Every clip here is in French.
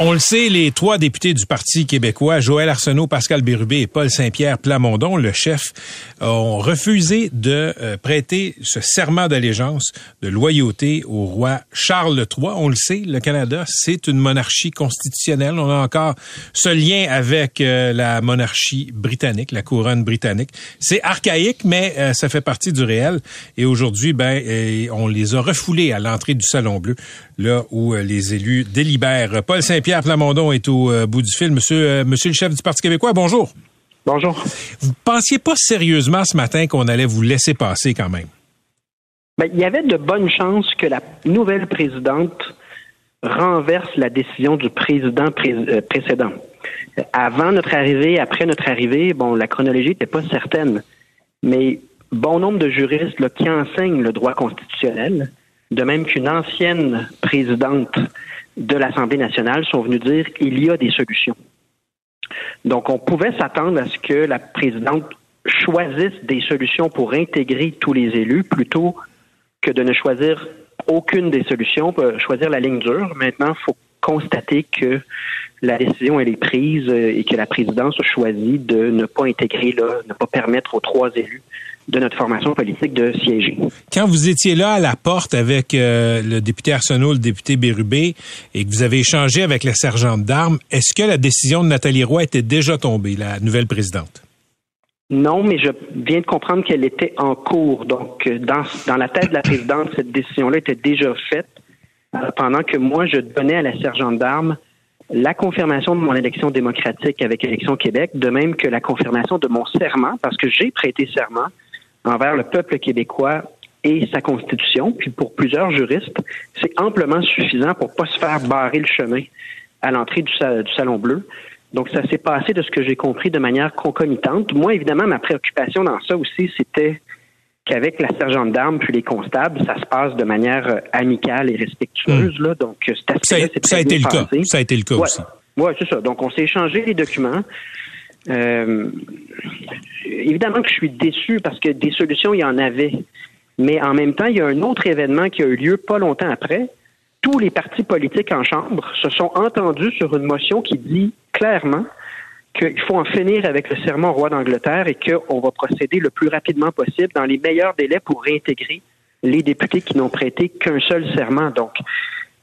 On le sait, les trois députés du Parti québécois, Joël Arsenault, Pascal Bérubé et Paul Saint-Pierre Plamondon, le chef, ont refusé de euh, prêter ce serment d'allégeance, de loyauté au roi Charles III. On le sait, le Canada, c'est une monarchie constitutionnelle. On a encore ce lien avec euh, la monarchie britannique, la couronne britannique. C'est archaïque, mais euh, ça fait partie du réel. Et aujourd'hui, ben, on les a refoulés à l'entrée du Salon Bleu, là où les élus délibèrent. Paul Saint Pierre Plamondon est au euh, bout du fil. Monsieur, euh, monsieur le chef du Parti québécois, bonjour. Bonjour. Vous pensiez pas sérieusement ce matin qu'on allait vous laisser passer quand même? Ben, il y avait de bonnes chances que la nouvelle présidente renverse la décision du président euh, précédent. Avant notre arrivée, après notre arrivée, bon, la chronologie n'était pas certaine, mais bon nombre de juristes qui enseignent le droit constitutionnel, de même qu'une ancienne présidente de l'Assemblée nationale sont venus dire qu'il y a des solutions. Donc, on pouvait s'attendre à ce que la présidente choisisse des solutions pour intégrer tous les élus plutôt que de ne choisir aucune des solutions, choisir la ligne dure. Maintenant, il faut constater que la décision elle est prise et que la présidence a choisi de ne pas intégrer là, ne pas permettre aux trois élus de notre formation politique de siéger. Quand vous étiez là à la porte avec euh, le député Arsenault, le député Bérubé, et que vous avez échangé avec la sergente d'armes, est-ce que la décision de Nathalie Roy était déjà tombée, la nouvelle présidente? Non, mais je viens de comprendre qu'elle était en cours. Donc, euh, dans, dans la tête de la présidente, cette décision-là était déjà faite euh, pendant que moi, je donnais à la sergente d'armes la confirmation de mon élection démocratique avec Élection Québec, de même que la confirmation de mon serment, parce que j'ai prêté serment envers le peuple québécois et sa constitution. Puis pour plusieurs juristes, c'est amplement suffisant pour pas se faire barrer le chemin à l'entrée du, Salon Bleu. Donc ça s'est passé de ce que j'ai compris de manière concomitante. Moi, évidemment, ma préoccupation dans ça aussi, c'était qu'avec la sergente d'armes puis les constables, ça se passe de manière euh, amicale et respectueuse. Là. Donc, euh, ça, ça, a été le cas. Ça a été le cas aussi. Oui, c'est ça. Donc, on s'est échangé les documents. Euh, évidemment que je suis déçu parce que des solutions, il y en avait. Mais en même temps, il y a un autre événement qui a eu lieu pas longtemps après. Tous les partis politiques en Chambre se sont entendus sur une motion qui dit clairement qu'il faut en finir avec le serment roi d'Angleterre et qu'on va procéder le plus rapidement possible dans les meilleurs délais pour réintégrer les députés qui n'ont prêté qu'un seul serment. Donc,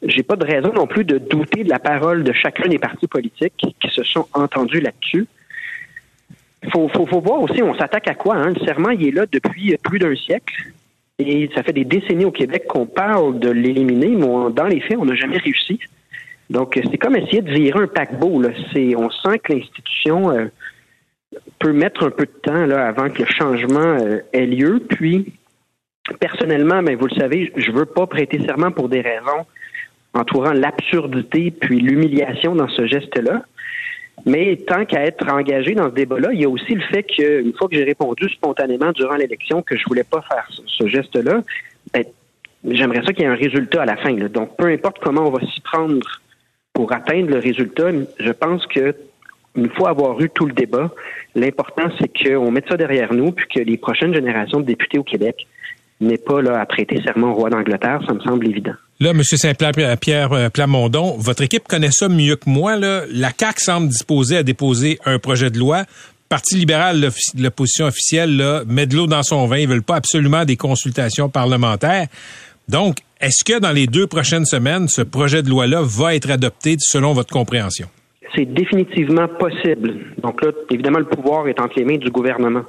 j'ai pas de raison non plus de douter de la parole de chacun des partis politiques qui se sont entendus là-dessus faut, faut, faut voir aussi, on s'attaque à quoi? Hein? Le serment, il est là depuis plus d'un siècle. Et ça fait des décennies au Québec qu'on parle de l'éliminer, mais dans les faits, on n'a jamais réussi. Donc, c'est comme essayer de virer un paquebot. Là. on sent que l'institution euh, peut mettre un peu de temps là, avant que le changement euh, ait lieu. Puis, personnellement, ben, vous le savez, je veux pas prêter serment pour des raisons entourant l'absurdité puis l'humiliation dans ce geste-là. Mais tant qu'à être engagé dans ce débat-là, il y a aussi le fait qu'une fois que j'ai répondu spontanément durant l'élection que je voulais pas faire ce, geste-là, ben, j'aimerais ça qu'il y ait un résultat à la fin. Donc, peu importe comment on va s'y prendre pour atteindre le résultat, je pense que une fois avoir eu tout le débat, l'important c'est qu'on mette ça derrière nous, puis que les prochaines générations de députés au Québec n'aient pas là à prêter serment au roi d'Angleterre, ça me semble évident. Là, M. Saint-Pierre euh, Plamondon, votre équipe connaît ça mieux que moi. La CAQ semble disposée à déposer un projet de loi. Parti libéral, l'opposition officielle, là, met de l'eau dans son vin. Ils veulent pas absolument des consultations parlementaires. Donc, est-ce que dans les deux prochaines semaines, ce projet de loi-là va être adopté selon votre compréhension? C'est définitivement possible. Donc là, évidemment, le pouvoir est entre les mains du gouvernement.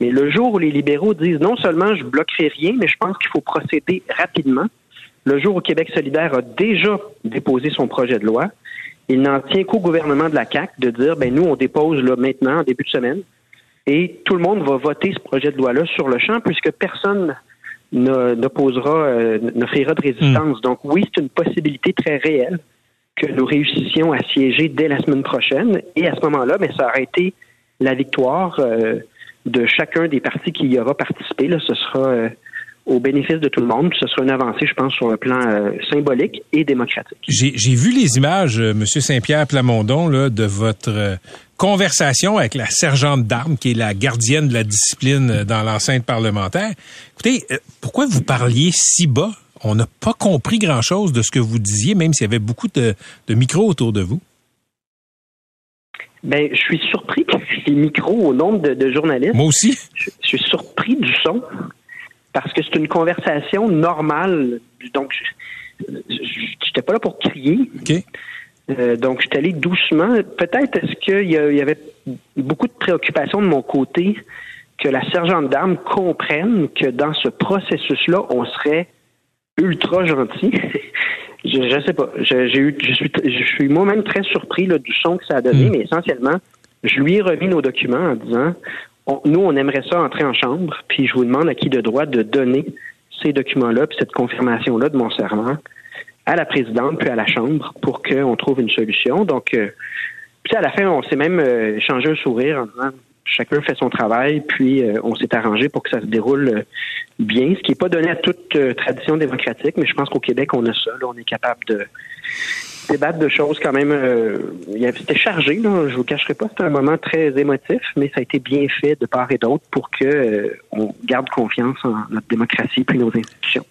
Mais le jour où les libéraux disent non seulement je bloquerai rien, mais je pense qu'il faut procéder rapidement, le jour où Québec solidaire a déjà déposé son projet de loi, il n'en tient qu'au gouvernement de la CAC de dire, ben nous, on dépose là maintenant, en début de semaine, Et tout le monde va voter ce projet de loi-là sur le champ puisque personne n'opposera, euh, n'offrira de résistance. Donc oui, c'est une possibilité très réelle que nous réussissions à siéger dès la semaine prochaine. Et à ce moment-là, mais ça aurait été la victoire euh, de chacun des partis qui y aura participé. Là, ce sera euh, au bénéfice de tout le monde. Ce sera une avancée, je pense, sur le plan euh, symbolique et démocratique. J'ai vu les images, M. Saint-Pierre Plamondon, là, de votre conversation avec la sergente d'armes, qui est la gardienne de la discipline dans l'enceinte parlementaire. Écoutez, pourquoi vous parliez si bas? On n'a pas compris grand-chose de ce que vous disiez, même s'il y avait beaucoup de, de micros autour de vous. Ben, je suis surpris que les micros au nombre de, journalistes. Moi aussi. Je, suis surpris du son parce que c'est une conversation normale. Donc, je n'étais pas là pour crier. Euh, donc, je suis allé doucement. Peut-être est-ce qu'il y, avait beaucoup de préoccupations de mon côté que la sergente d'armes comprenne que dans ce processus-là, on serait ultra gentil. Je, ne sais pas. J'ai eu, je suis, je suis moi-même très surpris du son que ça a donné, hmm. mais essentiellement, je lui ai remis nos documents en disant, nous, on aimerait ça entrer en chambre, puis je vous demande à qui de droit de donner ces documents-là, puis cette confirmation-là de mon serment à la présidente, puis à la chambre, pour qu'on trouve une solution. Donc, euh, puis à la fin, on s'est même euh, échangé un sourire en disant, chacun fait son travail, puis euh, on s'est arrangé pour que ça se déroule euh, bien, ce qui n'est pas donné à toute tradition démocratique, mais je pense qu'au Québec, on a ça. Là, on est capable de débattre de choses quand même. c'était chargé, là, je vous cacherai pas, c'était un moment très émotif, mais ça a été bien fait de part et d'autre pour que on garde confiance en notre démocratie puis nos institutions.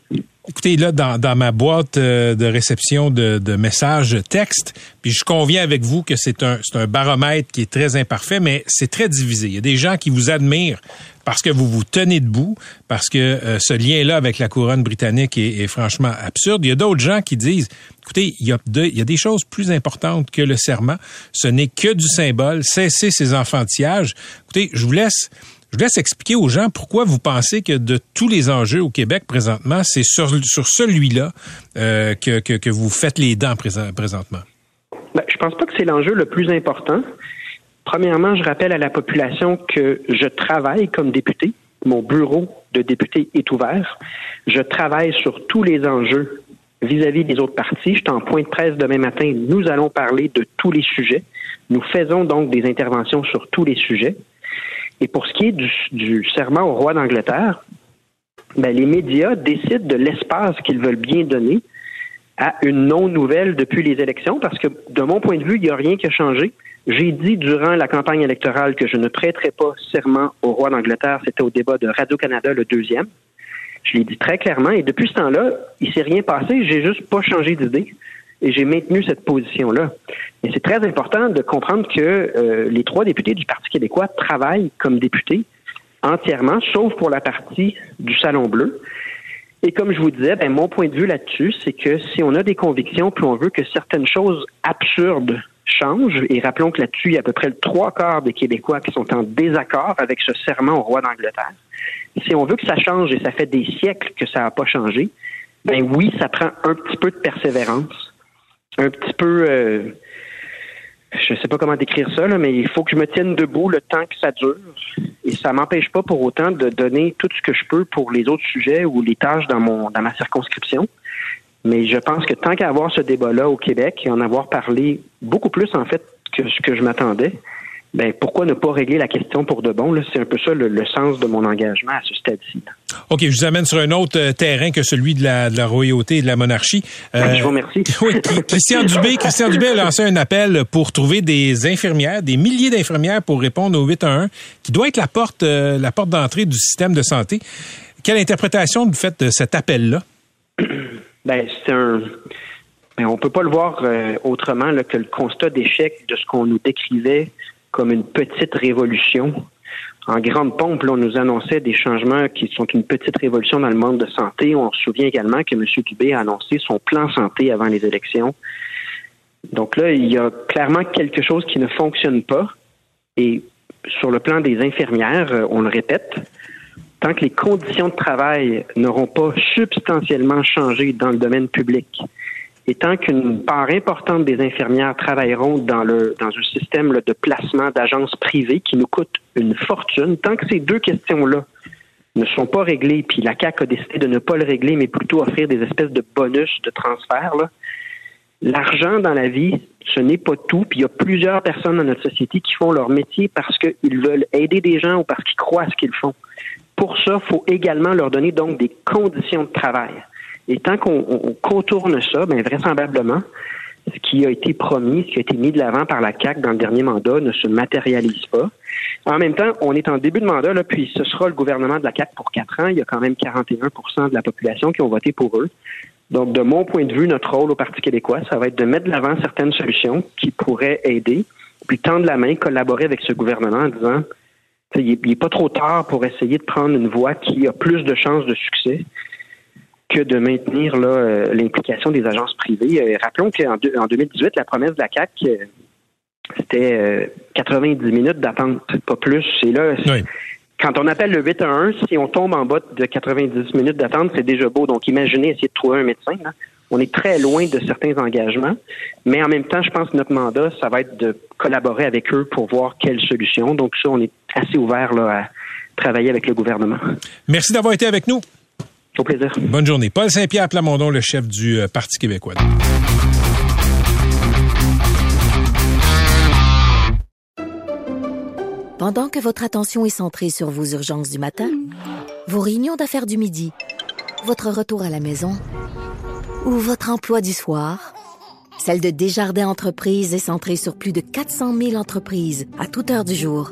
Écoutez, là, dans, ma boîte euh, de réception de, messages texte, puis je conviens avec vous que c'est un, baromètre qui est très imparfait, mais c'est très divisé. Il y a des gens qui vous admirent parce que vous vous tenez debout, parce que euh, ce lien-là avec la couronne britannique est, franchement absurde. Il y a d'autres gens qui disent, écoutez, il y, il y a des choses plus importantes que le serment. Ce n'est que du symbole. Cessez ces enfantillages. Écoutez, je vous laisse je laisse expliquer aux gens pourquoi vous pensez que de tous les enjeux au Québec présentement, c'est sur, celui-là euh, que, que, vous faites les dents présentement. Ben, je pense pas que c'est l'enjeu le plus important. Premièrement, je rappelle à la population que je travaille comme député. Mon bureau de député est ouvert. Je travaille sur tous les enjeux vis-à-vis des autres partis. Je suis en point de presse demain matin. Nous allons parler de tous les sujets. Nous faisons donc des interventions sur tous les sujets. Et pour ce qui est du, serment au roi d'Angleterre, ben, les médias décident de l'espace qu'ils veulent bien donner à une non-nouvelle depuis les élections, parce que de mon point de vue, il n'y a rien qui a changé. J'ai dit durant la campagne électorale que je ne prêterais pas serment au roi d'Angleterre. C'était au débat de Radio-Canada, le deuxième. Je l'ai dit très clairement. Et depuis ce temps-là, il s'est rien passé. J'ai juste pas changé d'idée et j'ai maintenu cette position-là. Et c'est très important de comprendre que euh, les trois députés du Parti québécois travaillent comme députés entièrement, sauf pour la partie du Salon Bleu. Et comme je vous disais, ben, mon point de vue là-dessus, c'est que si on a des convictions, puis on veut que certaines choses absurdes changent, et rappelons que là-dessus, il y a à peu près le trois quarts des Québécois qui sont en désaccord avec ce serment au roi d'Angleterre. Si on veut que ça change, et ça fait des siècles que ça n'a pas changé, ben oui, ça prend un petit peu de persévérance un petit peu, euh, je sais pas comment décrire ça, mais il faut que je me tienne debout le temps que ça dure. Et ça m'empêche pas pour autant de donner tout ce que je peux pour les autres sujets ou les tâches dans mon dans ma circonscription. Mais je pense que tant qu'à avoir ce débat-là au Québec et en avoir parlé beaucoup plus en fait que ce que je m'attendais, ben pourquoi ne pas régler la question pour de bon? C'est un peu ça le, sens de mon engagement à ce stade-ci. OK, je vous amène sur un autre euh, terrain que celui de la, de la royauté et de la monarchie. Euh, je vous remercie. oui, Christian Dubé, Christian Dubé a lancé un appel pour trouver des infirmières, des milliers d'infirmières pour répondre au 811, qui doit être la porte, euh, la porte d'entrée du système de santé. Quelle interprétation vous faites de cet appel-là? Ben, c'est un. Ben, on peut pas le voir autrement que le constat d'échec de ce qu'on nous décrivait comme une petite révolution. En grande pompe, on nous annonçait des changements qui sont une petite révolution dans le monde de santé. On se souvient également que M. Dubé a annoncé son plan santé avant les élections. Donc là, il y a clairement quelque chose qui ne fonctionne pas. Et sur le plan des infirmières, euh, on le répète, tant que les conditions de travail n'auront pas substantiellement changé dans le domaine public, et tant qu'une part importante des infirmières travailleront dans, le, dans un système de placement d'agences privées qui nous coûte une fortune. Tant que ces deux questions-là ne sont pas réglées, puis la CAQ a décidé de ne pas le régler, mais plutôt offrir des espèces de bonus de transfert, l'argent dans la vie, ce n'est pas tout. Puis il y a plusieurs personnes dans notre société qui font leur métier parce qu'ils veulent aider des gens ou parce qu'ils croient à ce qu'ils font. Pour ça, il faut également leur donner donc des conditions de travail. Et tant qu'on contourne ça, bien vraisemblablement, ce qui a été promis, ce qui a été mis de l'avant par la CAC dans le dernier mandat ne se matérialise pas. En même temps, on est en début de mandat, là, puis ce sera le gouvernement de la CAC pour quatre ans. Il y a quand même 41% de la population qui ont voté pour eux. Donc, de mon point de vue, notre rôle au Parti québécois, ça va être de mettre de l'avant certaines solutions qui pourraient aider, puis tendre la main, collaborer avec ce gouvernement en disant il n'est pas trop tard pour essayer de prendre une voie qui a plus de chances de succès que de maintenir euh, l'implication des agences privées. Euh, rappelons qu'en en 2018, la promesse de la CAC, euh, c'était 90 minutes d'attente, pas plus. Et là, quand on appelle le 8 à 1, si on tombe en bas de 90 minutes d'attente, c'est déjà beau. Donc, imaginez essayer de trouver un médecin. On est très loin de certains engagements, mais en même temps, je pense que notre mandat, ça va être de collaborer avec eux pour voir quelles solutions. Donc, ça, on est assez ouvert là, à travailler avec le gouvernement. Merci d'avoir été avec nous. Au plaisir. Bonne journée. Paul Saint-Pierre Plamondon, le chef du euh, Parti québécois. Pendant que votre attention est centrée sur vos urgences du matin, vos réunions d'affaires du midi, votre retour à la maison ou votre emploi du soir, celle de Desjardins Entreprises est centrée sur plus de 400 000 entreprises à toute heure du jour.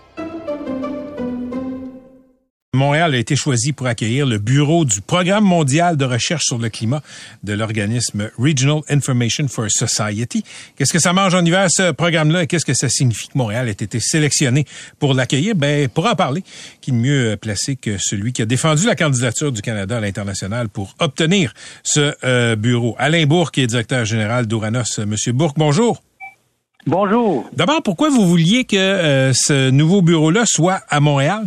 Montréal a été choisi pour accueillir le bureau du Programme mondial de recherche sur le climat de l'organisme Regional Information for Society. Qu'est-ce que ça mange en hiver, ce programme-là, et qu'est-ce que ça signifie que Montréal ait été sélectionné pour l'accueillir? Ben, pour en parler, qui est mieux placé que celui qui a défendu la candidature du Canada à l'international pour obtenir ce euh, bureau? Alain Bourque est directeur général d'Ouranos. Monsieur Bourque, bonjour. Bonjour. D'abord, pourquoi vous vouliez que euh, ce nouveau bureau-là soit à Montréal?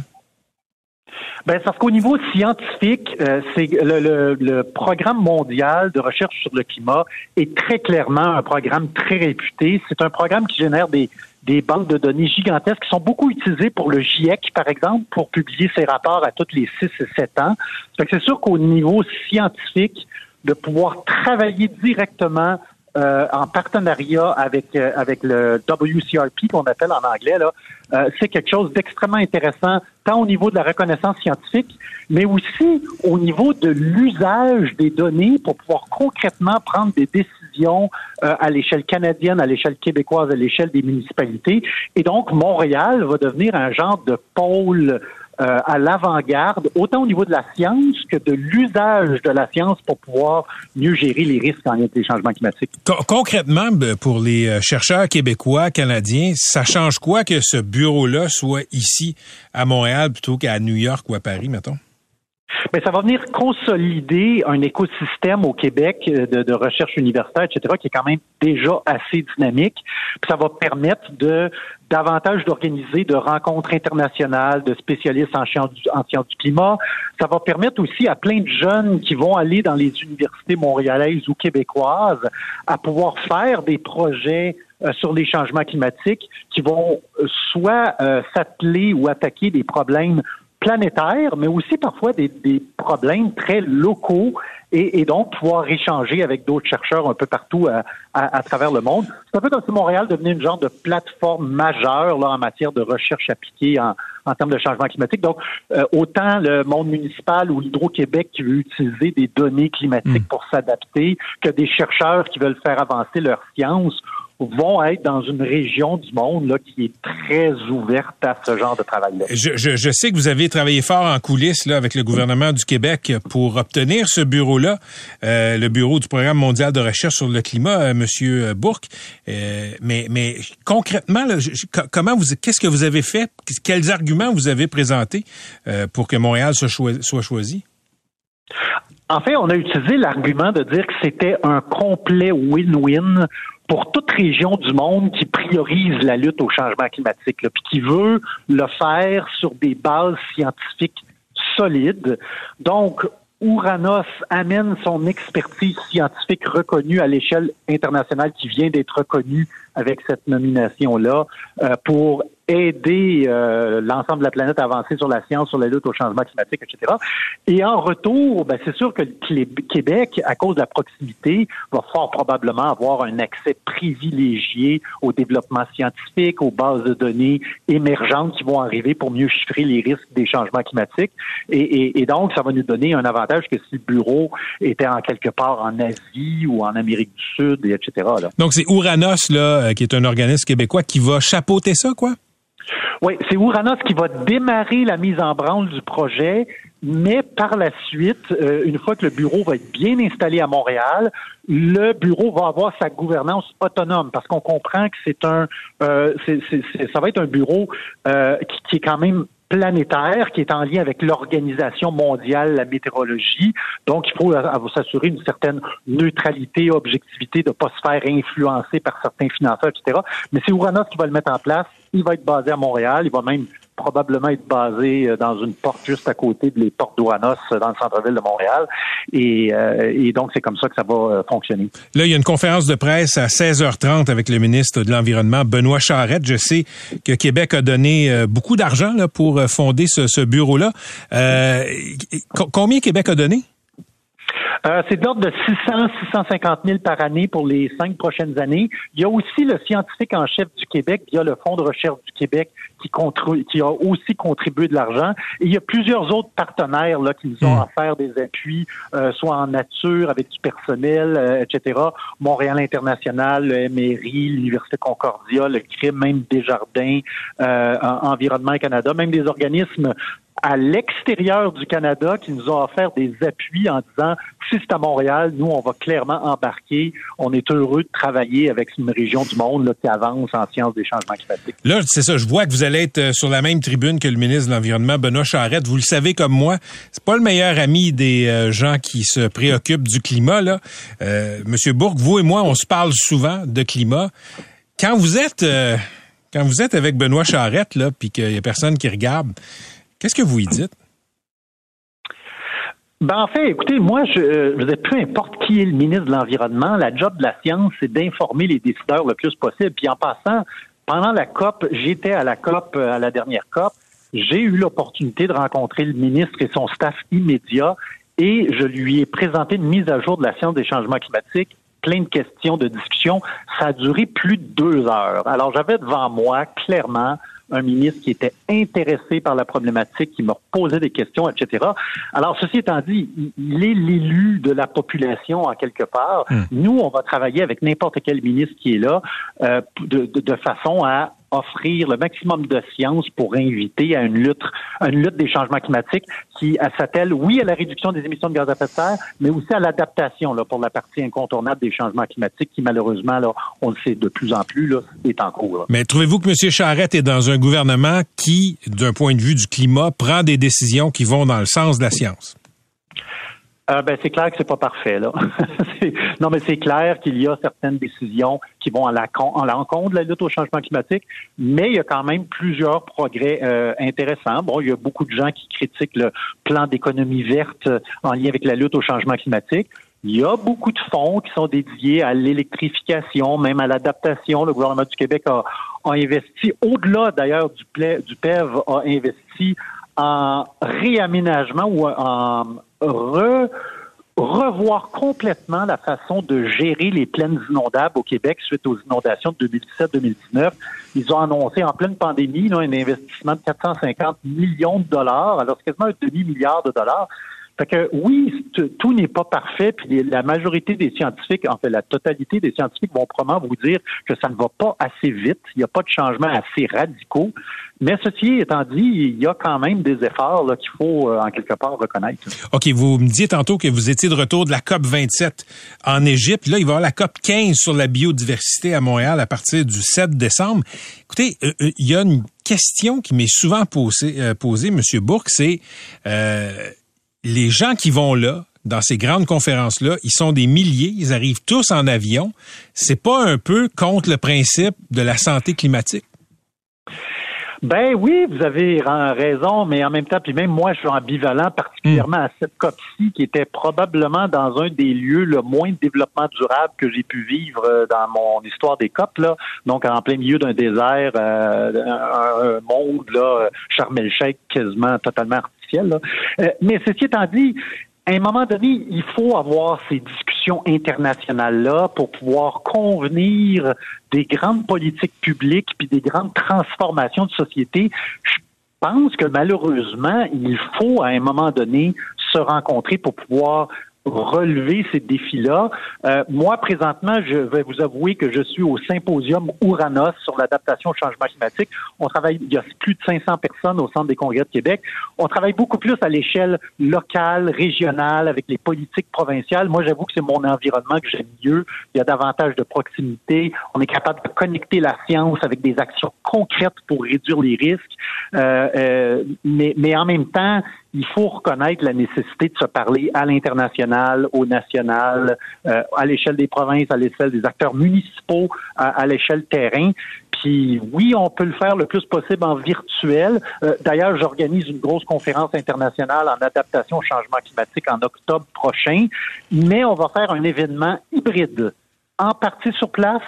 Ben, parce qu'au niveau scientifique, euh, c'est le, le, programme mondial de recherche sur le climat est très clairement un programme très réputé. C'est un programme qui génère des, des banques de données gigantesques qui sont beaucoup utilisées pour le GIEC, par exemple, pour publier ses rapports à tous les 6 et 7 ans. C'est sûr qu'au niveau scientifique, de pouvoir travailler directement euh, en partenariat avec euh, avec le WCRP qu'on appelle en anglais là, euh, c'est quelque chose d'extrêmement intéressant tant au niveau de la reconnaissance scientifique, mais aussi au niveau de l'usage des données pour pouvoir concrètement prendre des décisions à l'échelle canadienne, à l'échelle québécoise, à l'échelle des municipalités. Et donc Montréal va devenir un genre de pôle euh, à l'avant-garde, autant au niveau de la science que de l'usage de la science pour pouvoir mieux gérer les risques en lien avec les changements climatiques. concrètement, ben, pour les euh, chercheurs québécois, canadiens, ça change quoi que ce bureau-là soit ici à Montréal plutôt qu'à New York ou à Paris, mettons? Mais ça va venir consolider un écosystème au Québec euh, de, de, recherche universitaire, etc., qui est quand même déjà assez dynamique. Puis ça va permettre de davantage d'organiser de rencontres internationales de spécialistes en sciences, du, en sciences du climat. Ça va permettre aussi à plein de jeunes qui vont aller dans les universités montréalaises ou québécoises à pouvoir faire des projets euh, sur les changements climatiques qui vont euh, soit s'atteler ou attaquer des problèmes planétaires, mais aussi parfois des, des problèmes très locaux et, et, donc pouvoir échanger avec d'autres chercheurs un peu partout à, à, à travers le monde. C'est un peu comme si Montréal devenait une genre de plateforme majeure là, en matière de recherche appliquée en, en termes de changement climatique. Donc, euh, autant le monde municipal ou l'Hydro-Québec qui veut utiliser des données climatiques hmm. pour s'adapter que des chercheurs qui veulent faire avancer leur science vont être dans une région du monde là, qui est très ouverte à ce genre de travail-là. Je, je, je, sais que vous avez travaillé fort en coulisses là, avec le gouvernement du Québec pour obtenir ce bureau-là, euh, le bureau du Programme mondial de recherche sur le climat, euh, Monsieur Bourque. Euh, mais, mais concrètement, là, comment vous, qu'est-ce que vous avez fait? Quels arguments vous avez présentés euh, pour que Montréal soit, choi soit choisi? En fait, on a utilisé l'argument de dire que c'était un complet win-win pour toute région du monde qui priorise la lutte au changement climatique, là, puis qui veut le faire sur des bases scientifiques solide. Donc, Ouranos amène son expertise scientifique reconnue à l'échelle internationale qui vient d'être reconnue avec cette nomination-là euh, pour aider euh, l'ensemble de la planète à avancer sur la science, sur la lutte au changement climatique, etc. Et en retour, ben, c'est sûr que le Québec, à cause de la proximité, va fort probablement avoir un accès privilégié au développement scientifique, aux bases de données émergentes qui vont arriver pour mieux chiffrer les risques des changements climatiques. Et, donc, ça va nous donner un avantage que si le bureau était en quelque part en Asie ou en Amérique du Sud, etc. Donc, c'est Ouranos, là, qui est un organisme québécois, qui va chapeauter ça, quoi? Oui, c'est Ouranos qui va démarrer la mise en branle du projet, mais par la suite, euh, une fois que le bureau va être bien installé à Montréal, le bureau va avoir sa gouvernance autonome parce qu'on comprend que c'est un, euh, ça va être un bureau euh, qui, qui, est quand même planétaire qui est en lien avec l'Organisation mondiale de la météorologie. Donc, il faut s'assurer une certaine neutralité, objectivité, de ne pas se faire influencer par certains financeurs, etc. Mais c'est Ouranos qui va le mettre en place. Il va être basé à Montréal. Il va même probablement être basé euh, dans une porte juste à côté des portes d'Ouranos euh, dans le centre-ville de Montréal. Et, euh, et donc, c'est comme ça que ça va fonctionner. Là, il y a une conférence de presse à 16h30 avec le ministre de l'Environnement, Benoît Charette. Je sais que Québec a donné beaucoup d'argent pour fonder ce, ce bureau-là. Euh, combien Québec a donné? Euh, c'est de l'ordre de 600, 650 000 par année pour les cinq prochaines années. Il y a aussi le scientifique en chef du Québec, il y a le Fonds de recherche du Québec qui, qui a aussi contribué de l'argent. Et il y a plusieurs autres partenaires là, qui nous ont hmm. offert des appuis, euh, soit en nature, avec du personnel, euh, etc. Montréal International, le MRI, l'Université Concordia, le CRIM, même Desjardins, euh, Environnement Canada, même des organismes à l'extérieur du Canada qui nous ont offert des appuis en disant si c'est à Montréal, nous, on va clairement embarquer. On est heureux de travailler avec une région du monde là, qui avance en sciences des changements climatiques. Là, c'est ça. Je vois que vous allez être euh, sur la même tribune que le ministre de l'Environnement, Benoît Charette. Vous le savez comme moi, c'est pas le meilleur ami des euh, gens qui se préoccupent du climat. Là. Euh, Monsieur Bourque, vous et moi, on se parle souvent de climat. Quand vous êtes... Quand vous êtes avec Benoît Charette, là, puis qu'il y a personne qui regarde, Qu'est-ce que vous y dites? Ben en fait, écoutez, moi, je, euh, je peu importe qui est le ministre de l'Environnement, la job de la science, c'est d'informer les décideurs le plus possible. Puis en passant, pendant la COP, j'étais à la COP, euh, à la dernière COP, j'ai eu l'opportunité de rencontrer le ministre et son staff immédiat et je lui ai présenté une mise à jour de la science des changements climatiques plein de questions, de discussions. Ça a duré plus de deux heures. Alors, j'avais devant moi, clairement, un ministre qui était intéressé par la problématique, qui m'a posé des questions, etc. Alors, ceci étant dit, il est l'élu de la population en quelque part. Hmm. Nous, on va travailler avec n'importe quel ministre qui est là euh, de, de façon à offrir le maximum de science pour inviter à une lutte, une lutte des changements climatiques qui s'attelle, oui, à la réduction des émissions de gaz à effet de serre, mais aussi à l'adaptation pour la partie incontournable des changements climatiques qui, malheureusement, là, on le sait de plus en plus, là, est en cours. Mais trouvez-vous que M. Charette est dans un gouvernement qui, d'un point de vue du climat, prend des décisions qui vont dans le sens de la science? Euh, ben, c'est clair que c'est pas parfait, là. non, mais c'est clair qu'il y a certaines décisions qui vont à la en l'encontre de la lutte au changement climatique, mais il y a quand même plusieurs progrès euh, intéressants. Bon, il y a beaucoup de gens qui critiquent le plan d'économie verte en lien avec la lutte au changement climatique. Il y a beaucoup de fonds qui sont dédiés à l'électrification, même à l'adaptation. Le gouvernement du Québec a, a investi, au-delà d'ailleurs du, du PEV, a investi en réaménagement ou en revoir complètement la façon de gérer les plaines inondables au Québec suite aux inondations de 2017-2019. Ils ont annoncé en pleine pandémie un investissement de 450 millions de dollars, alors c'est quasiment un demi-milliard de dollars. Fait que oui, tout n'est pas parfait, puis la majorité des scientifiques, en fait la totalité des scientifiques vont probablement vous dire que ça ne va pas assez vite, il n'y a pas de changements assez radicaux. Mais ceci étant dit, il y a quand même des efforts qu'il faut euh, en quelque part reconnaître. OK, vous me disiez tantôt que vous étiez de retour de la COP 27 en Égypte. Là, il va y avoir la COP 15 sur la biodiversité à Montréal à partir du 7 décembre. Écoutez, euh, euh, il y a une question qui m'est souvent posée, posée, Monsieur Bourque, c'est les gens qui vont là, dans ces grandes conférences-là, ils sont des milliers, ils arrivent tous en avion. C'est pas un peu contre le principe de la santé climatique? Ben oui, vous avez raison, mais en même temps, puis même moi, je suis ambivalent, particulièrement à cette COP-ci, qui était probablement dans un des lieux le moins de développement durable que j'ai pu vivre euh, dans mon histoire des COP, là. Donc, en plein milieu d'un désert, euh, un, monde, là, Charmel Sheikh, quasiment totalement Euh, mais ceci étant dit, à un moment donné, il faut avoir ces discussions internationales-là pour pouvoir convenir des grandes politiques publiques puis des grandes transformations de société. Je pense que malheureusement, il faut à un moment donné se rencontrer pour pouvoir relever ces défis-là. Euh, moi, présentement, je vais vous avouer que je suis au symposium Ouranos sur l'adaptation au changement climatique. On travaille, il y a plus de 500 personnes au Centre des congrès de Québec. On travaille beaucoup plus à l'échelle locale, régionale, avec les politiques provinciales. Moi, j'avoue que c'est mon environnement que j'aime mieux. Il y a davantage de proximité. On est capable de connecter la science avec des actions concrètes pour réduire les risques. Euh, euh, mais, mais en même temps, il faut reconnaître la nécessité de se parler à l'international, au national, euh, à l'échelle des provinces, à l'échelle des acteurs municipaux, à, l'échelle terrain. Puis oui, on peut le faire le plus possible en virtuel. Euh, d'ailleurs, j'organise une grosse conférence internationale en adaptation au changement climatique en octobre prochain, mais on va faire un événement hybride, en partie sur place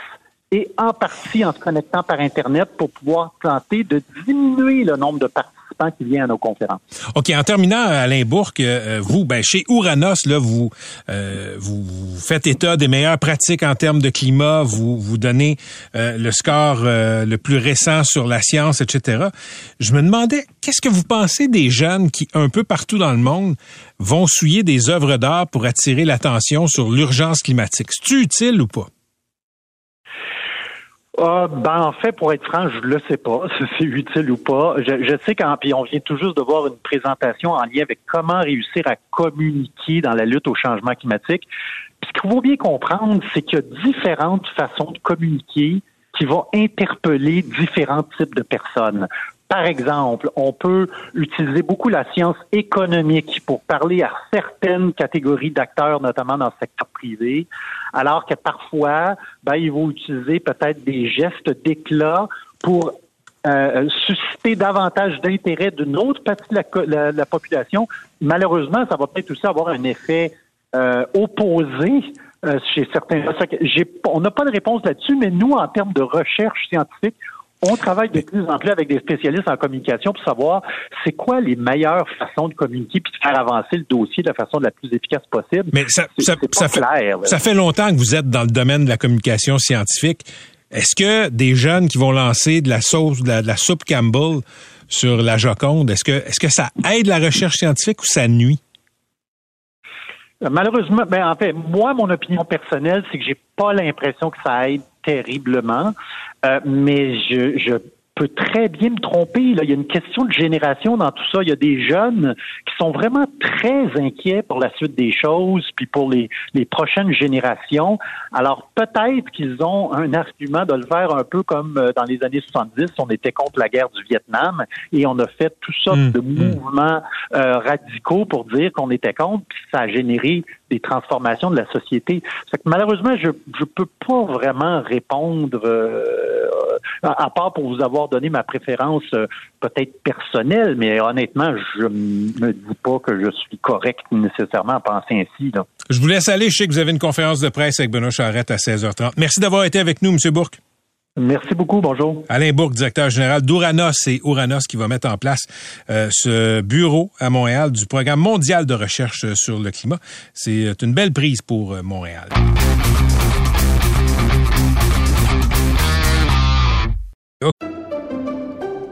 et en partie en se connectant par Internet pour pouvoir tenter de diminuer le nombre de participants qui vient à nos conférences. OK. En terminant, Alain Bourque, euh, vous, ben, chez Ouranos, là, vous, euh, vous, faites état des meilleures pratiques en termes de climat, vous, vous donnez euh, le score le plus récent sur la science, etc. Je me demandais, qu'est-ce que vous pensez des jeunes qui, un peu partout dans le monde, vont souiller des œuvres d'art pour attirer l'attention sur l'urgence climatique? C'est utile ou pas? Ah, ben en fait, pour être franc, je le sais pas si c'est utile ou pas. Je, je sais qu'en puis on vient tout juste de voir une présentation en lien avec comment réussir à communiquer dans la lutte au changement climatique. Puis ce qu'il faut bien comprendre, c'est qu'il y a différentes façons de communiquer qui vont interpeller différents types de personnes. Par exemple, on peut utiliser beaucoup la science économique pour parler à certaines catégories d'acteurs, notamment dans le secteur privé, alors que parfois, ben, ils vont utiliser peut-être des gestes d'éclat pour euh, susciter davantage d'intérêt d'une autre partie de la, population. Malheureusement, ça va peut-être aussi avoir un effet euh, opposé euh, chez certains. On n'a pas de réponse là-dessus, mais nous, en termes de recherche scientifique, on travaille de plus en plus avec des spécialistes en communication pour savoir c'est quoi les meilleures façons de communiquer puis de faire avancer le dossier de la façon la plus efficace possible. Mais ça, ça, fait, ça fait longtemps que vous êtes dans le domaine de la communication scientifique. Est-ce que des jeunes qui vont lancer de la sauce, de la, soupe Campbell sur la Joconde, est-ce que, est-ce que ça aide la recherche scientifique ou ça nuit? Malheureusement, ben en fait, moi, mon opinion personnelle, c'est que j'ai pas l'impression que ça aide terriblement. Euh, mais je, je peux très bien me tromper. Là. Il y a une question de génération dans tout ça. Il y a des jeunes qui sont vraiment très inquiets pour la suite des choses, puis pour les, les prochaines générations. Alors peut-être qu'ils ont un argument de le faire un peu comme euh, dans les années 70, on était contre la guerre du Vietnam et on a fait tout sortes mmh, de mmh. mouvements euh, radicaux pour dire qu'on était contre, puis ça a généré des transformations de la société. Malheureusement, je ne peux pas vraiment répondre, euh, à, part pour vous avoir donné ma préférence euh, peut-être personnelle, mais honnêtement, je me dis pas que je suis correct nécessairement à penser ainsi. Je vous laisse aller. Je sais que vous avez une conférence de presse avec Benoît Charrette à 16h30. Merci d'avoir été avec nous, M. Bourque. Merci beaucoup. Bonjour. Alain Bourque, directeur général d'Ouranos. C'est Ouranos qui va mettre en place euh, ce bureau à Montréal du programme mondial de recherche euh, sur le climat. C'est euh, une belle prise pour Montréal.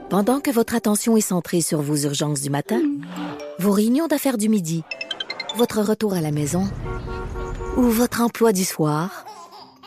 Pendant que votre attention est centrée sur vos urgences du matin, vos réunions d'affaires du midi, votre retour à la maison ou votre emploi du soir,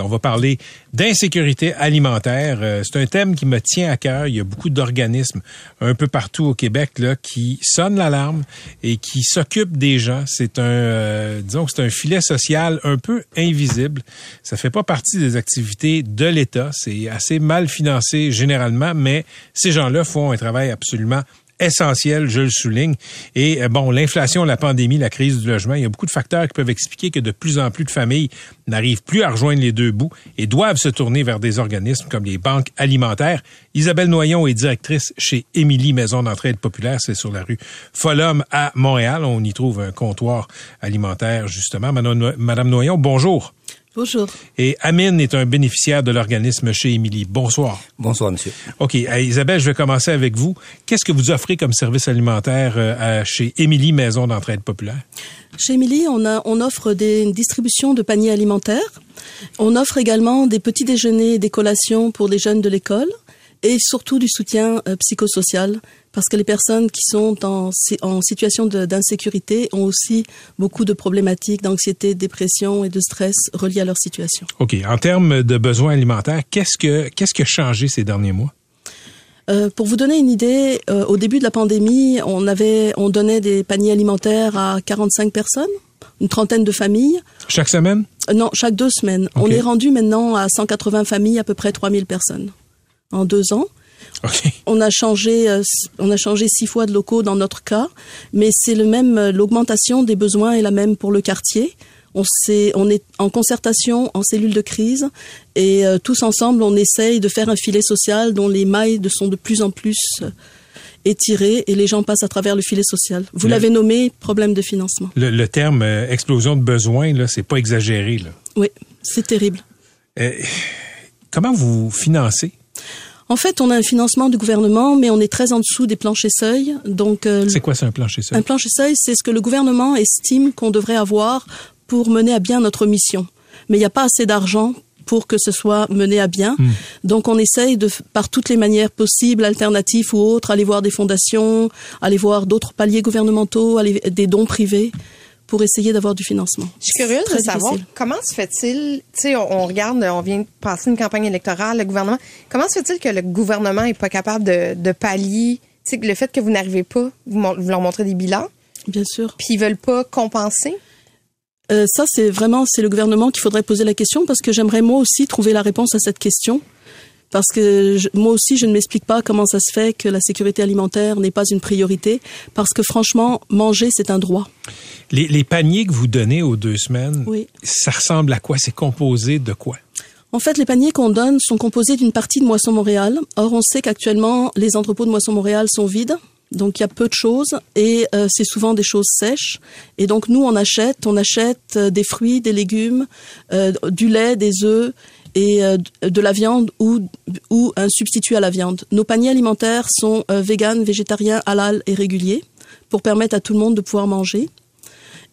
On va parler d'insécurité alimentaire. Euh, c'est un thème qui me tient à cœur. Il y a beaucoup d'organismes un peu partout au Québec là, qui sonnent l'alarme et qui s'occupent des gens. C'est un, euh, disons que c'est un filet social un peu invisible. Ça fait pas partie des activités de l'État. C'est assez mal financé généralement, mais ces gens-là font un travail absolument essentiel, je le souligne. Et euh, bon, l'inflation, la pandémie, la crise du logement, il y a beaucoup de facteurs qui peuvent expliquer que de plus en plus de familles n'arrivent plus à rejoindre les deux bouts et doivent se tourner vers des organismes comme les banques alimentaires. Isabelle Noyon est directrice chez Émilie Maison d'entraide populaire, c'est sur la rue Folhomme à Montréal. On y trouve un comptoir alimentaire justement. Madame Noyon, bonjour. Bonjour. Et Amine est un bénéficiaire de l'organisme chez Émilie. Bonsoir. Bonsoir, monsieur. OK. Isabelle, je vais commencer avec vous. Qu'est-ce que vous offrez comme service alimentaire euh, chez Émilie Maison d'entraide populaire? Chez Émilie, on, a, on offre des, une distribution de paniers alimentaires. On offre également des petits déjeuners et des collations pour les jeunes de l'école et surtout du soutien euh, psychosocial parce que les personnes qui sont en, en situation d'insécurité ont aussi beaucoup de problématiques d'anxiété, de dépression et de stress reliés à leur situation. OK. En termes de besoins alimentaires, qu'est-ce que qu'est-ce qui a changé ces derniers mois? Euh, pour vous donner une idée, euh, au début de la pandémie, on avait, on donnait des paniers alimentaires à 45 personnes, une trentaine de familles. Chaque semaine? Euh, Non, chaque deux semaines. On est rendu maintenant à 180 familles, à peu près 3000 personnes en deux ans. On a changé, euh, on a changé six fois de locaux dans notre cas, mais c'est le même. Euh, l'augmentation des besoins est la même pour le quartier. On, on est en concertation, en cellule de crise, et euh, tous ensemble, on essaye de faire un filet social dont les mailles sont de plus en plus étirées et les gens passent à travers le filet social. Vous l'avez nommé problème de financement. Le, terme explosion de besoins, là, c'est pas exagéré. Là. Oui, c'est terrible. comment vous financez? En fait, on a un financement du gouvernement, mais on est très en dessous des planchers seuils. Donc, euh, c'est quoi, c'est un plancher seuil? Un plancher seuil, c'est ce que le gouvernement estime qu'on devrait avoir pour mener à bien notre mission. Mais il n'y a pas assez d'argent pour que ce soit mené à bien. Hmm. Donc on essaye de, par toutes les manières possibles, alternatives ou autres, aller voir des fondations, aller voir d'autres paliers gouvernementaux, aller, des dons privés pour essayer d'avoir du financement. Je suis curieuse de savoir comment se fait-il, tu sais, on, regarde, on vient de passer une campagne électorale, le gouvernement, comment se fait-il que le gouvernement est pas capable de, de pallier, tu sais, le fait que vous n'arrivez pas, vous, leur montrez des bilans? Bien sûr. Puis ils veulent pas compenser? Euh, ça, c'est vraiment, c'est le gouvernement qu'il faudrait poser la question parce que j'aimerais moi aussi trouver la réponse à cette question parce que moi aussi, je ne m'explique pas comment ça se fait que la sécurité alimentaire n'est pas une priorité, parce que franchement, manger, c'est un droit. Les, paniers que vous donnez aux deux semaines, ça ressemble à quoi? C'est composé de quoi? En fait, les paniers qu'on donne sont composés d'une partie de Moisson Montréal. Or, on sait qu'actuellement, les entrepôts de Moisson Montréal sont vides. Donc il y a peu de choses et euh, c'est souvent des choses sèches. Et donc nous on achète, on achète euh, des fruits, des légumes, euh, du lait, des œufs et euh, de la viande ou, ou un substitut à la viande. Nos paniers alimentaires sont euh, véganes, végétariens, halal et réguliers pour permettre à tout le monde de pouvoir manger.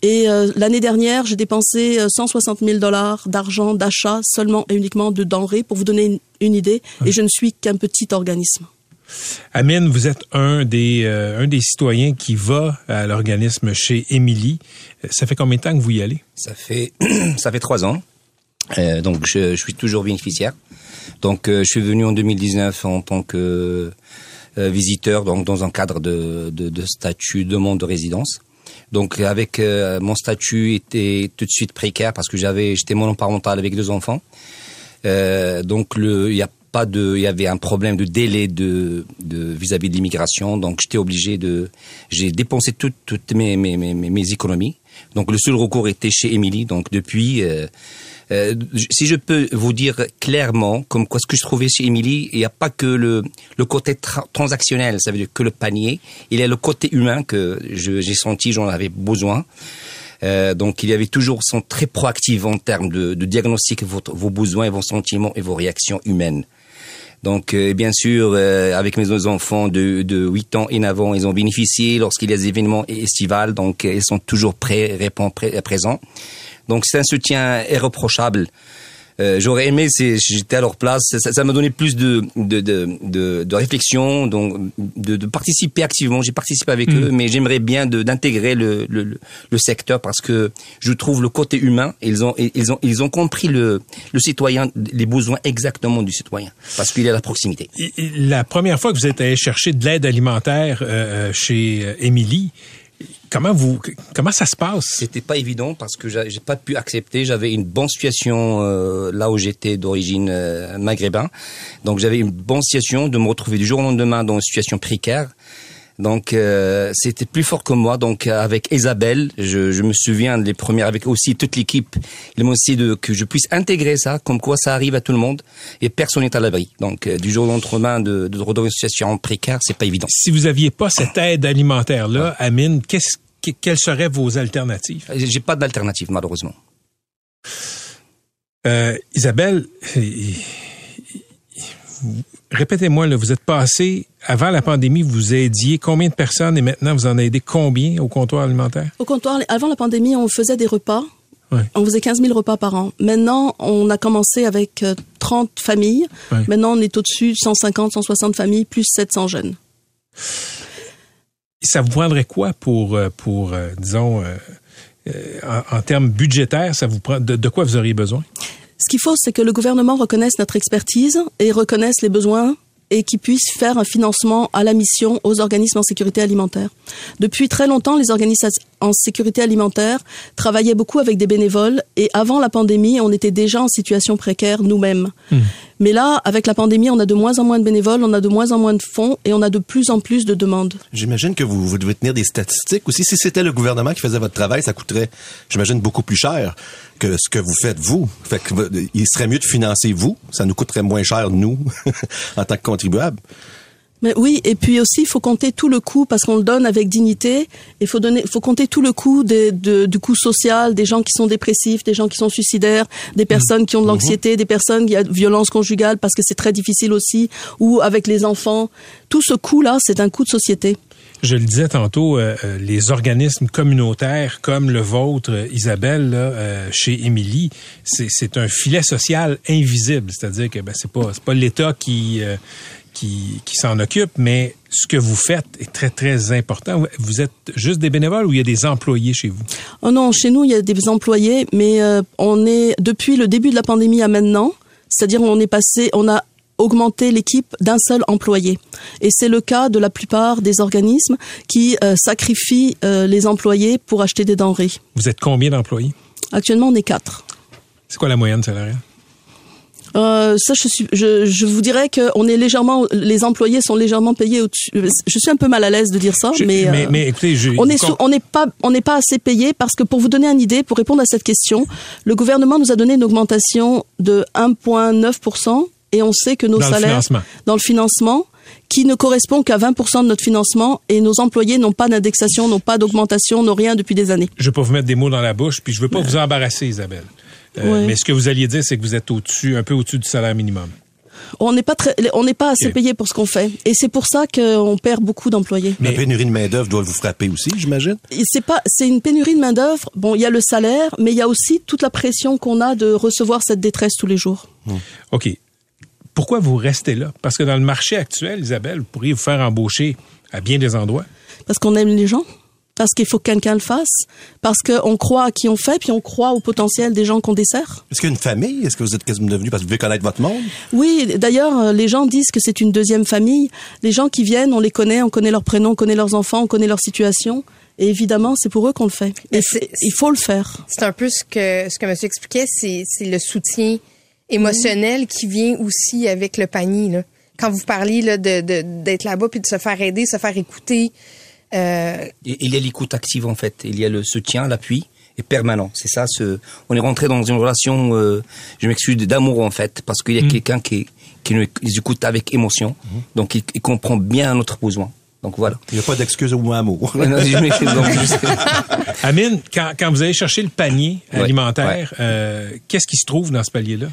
Et euh, l'année dernière, j'ai dépensé 160 000 dollars d'argent d'achat seulement et uniquement de denrées pour vous donner une, idée. Et je ne suis qu'un petit organisme. Amine, vous êtes un des, un des citoyens qui va à l'organisme chez Émilie. Ça fait combien de temps que vous y allez? Ça fait, ça fait trois ans. Euh, donc je, je, suis toujours bénéficiaire. Donc euh, je suis venu en 2019 en tant que euh, visiteur, donc dans un cadre de, de, de statut demande de résidence. Donc avec mon statut était tout de suite précaire parce que j'avais j'étais monoparental avec deux enfants. donc le il y a pas de il y avait un problème de délai de vis-à-vis de l'immigration donc j'étais obligé de j'ai dépensé toutes toutes mes mes, mes mes économies. Donc le seul recours était chez Émilie donc depuis euh, si je peux vous dire clairement, comme quoi ce que je trouvais chez Émilie, il n'y a pas que le, le côté transactionnel, ça veut dire que le panier, il y a le côté humain que j'ai senti, j'en avais besoin. Euh, donc il y avait toujours sont très proactifs en termes de, de diagnostic votre, vos besoins, vos sentiments et vos réactions humaines. Donc euh, bien sûr, euh, avec mes enfants de, de 8 ans et 9 ans, ils ont bénéficié lorsqu'il y a des événements estivales, donc ils sont toujours prêts, répondent, présents. Donc c'est un soutien irreprochable Euh, J'aurais aimé, si j'étais à leur place, ça m'a donné plus de de, de, de, de réflexion, donc de, de participer activement. J'ai participé avec Mm. eux, mais j'aimerais bien d'intégrer le, le, le- secteur parce que je trouve le côté humain. Ils ont ils ont ils ont compris le le citoyen, les besoins exactement du citoyen, parce qu'il est à la proximité. La première fois que vous êtes allé chercher de l'aide alimentaire euh, euh, chez euh, Émilie, comment vous comment ça se passe? C'était pas évident parce que j'a- j'ai pas pu accepter. J'avais une bonne situation euh, là où j'étais d'origine euh, maghrébin, donc j'avais une bonne situation de me retrouver du jour au lendemain dans une situation précaire. Donc euh, c'était plus fort que moi. Donc euh, avec Isabelle, je, je me souviens les premières avec aussi toute l'équipe. Ils m'ont aussi de que je puisse intégrer ça, comme quoi ça arrive à tout le monde et personne n'est à l'abri. Donc euh, du jour au lendemain de, de une situation précaire, c'est pas évident. Si vous aviez pas cette aide alimentaire là, Amine, qu'est-ce quelles seraient vos alternatives? J'ai pas d'alternative malheureusement. Euh, Isabelle, répétez-moi, vous êtes passé, avant la pandémie, vous aidiez combien de personnes et maintenant vous en aidez combien au comptoir alimentaire? Au comptoir, avant la pandémie, on faisait des repas. Ouais. On faisait 15 000 repas par an. Maintenant, on a commencé avec euh, 30 familles. Ouais. Maintenant, on est au-dessus de 150, 160 familles, plus 700 jeunes. Ça vous prendrait quoi pour, euh, pour euh, disons, euh, euh, en, en termes budgétaires, ça vous prend, de, de quoi vous auriez besoin? Ce qu'il faut, c'est que le gouvernement reconnaisse notre expertise et reconnaisse les besoins et qu'il puisse faire un financement à la mission aux organismes en sécurité alimentaire. Depuis très longtemps, les organismes en sécurité alimentaire travaillaient beaucoup avec des bénévoles et avant la pandémie, on était déjà en situation précaire nous-mêmes. Mais là, avec la pandémie, on a de moins en moins de bénévoles, on a de moins en moins de fonds et on a de plus en plus de demandes. J'imagine que vous, vous devez tenir des statistiques aussi. Si c'était le gouvernement qui faisait votre travail, ça coûterait, j'imagine, beaucoup plus cher que ce que vous faites vous. Fait que v- il serait mieux de financer vous. Ça nous coûterait moins cher, nous, en tant que contribuables. Mais oui, et puis aussi, il faut compter tout le coût parce qu'on le donne avec dignité. Il faut donner, faut compter tout le coût des- de- du coût social, des gens qui sont dépressifs, des gens qui sont suicidaires, des personnes qui ont de l'anxiété, des personnes qui ont de violence conjugale parce que c'est très difficile aussi, ou avec les enfants. Tout ce coût-là, c'est un coût de société. Je le disais tantôt, euh, euh, les organismes communautaires comme le vôtre, Isabelle, là, euh, chez Émilie, c'est un filet social invisible. C'est-à-dire que ben, c'est pas c'est pas l'État qui euh, qui, qui s'en occupe, mais ce que vous faites est très très important. Vous êtes juste des bénévoles ou il y a des employés chez vous? Oh non, chez nous, il y a des employés, mais euh, on est depuis le début de la pandémie à maintenant, c'est-à-dire on est passé, on a augmenté l'équipe d'un seul employé. Et c'est le cas de la plupart des organismes qui euh, sacrifient euh, les employés pour acheter des denrées. Vous êtes combien d'employés? Actuellement, on est quatre. C'est quoi la moyenne salariale? Euh, ça, je, suis, je, je vous dirais que on est légèrement, les employés sont légèrement payés au-dessus. Je suis un peu mal à l'aise de dire ça, Je- mais, mais, euh, mais écoutez, je, on est sous- on n'est pas on n'est pas assez payé parce que pour vous donner une idée, pour répondre à cette question, le gouvernement nous a donné une augmentation de 1,9 et on sait que nos Dans le salaires financement. dans le financement qui ne correspond qu'à 20 de notre financement et nos employés n'ont pas d'indexation, n'ont pas d'augmentation, n'ont rien depuis des années. je veux pas vous mettre des mots dans la bouche, puis je veux pas vous embarrasser, Isabelle. Euh, Ouais. Mais ce que vous alliez dire, c'est que vous êtes au-dessus, un peu au-dessus du salaire minimum. On n'est pas très, on n'est pas assez payé pour ce qu'on fait et c'est pour ça qu'on perd beaucoup d'employés. La pénurie de main-d'œuvre doit vous frapper aussi, j'imagine. C'est pas c'est une pénurie de main d'œuvre. Bon, il y a le salaire, mais il y a aussi toute la pression qu'on a de recevoir cette détresse tous les jours. OK. Pourquoi vous restez là? Parce que dans le marché actuel, Isabelle, vous pourriez vous faire embaucher à bien des endroits. Parce qu'on aime les gens, parce qu'il faut que quelqu'un le fasse, parce qu'on croit à qui on fait, puis on croit au potentiel des gens qu'on dessert. Est-ce qu'il y a une famille? Est-ce que vous êtes quasiment devenu parce que vous devez connaître votre monde? Oui, d'ailleurs, euh, les gens disent que c'est une deuxième famille. Les gens qui viennent, on les connaît, on connaît leurs prénoms, on connaît leurs enfants, on connaît leur situation. Et évidemment, c'est pour eux qu'on le fait. Et il faut le faire. C'est un peu ce que ce que monsieur expliquait, c'est c'est le soutien émotionnel qui vient aussi avec le panier. Là. Quand vous parliez là, de de- d'être là-bas puis de se faire aider, se faire écouter. Euh, Il y a l'écoute active en fait. Il y a le soutien, l'appui et permanent. C'est ça. Ce, on est rentré dans une relation, euh, je m'excuse, d'amour en fait, parce qu'il y a quelqu'un qui qui nous écoute avec émotion. Donc il, il comprend bien notre besoin. Donc voilà. Il n'y a pas d'excuse au mot je sais- Amine, quand, quand vous allez chercher le panier Ouais, alimentaire, euh, qu'est-ce qui se trouve dans ce palier-là?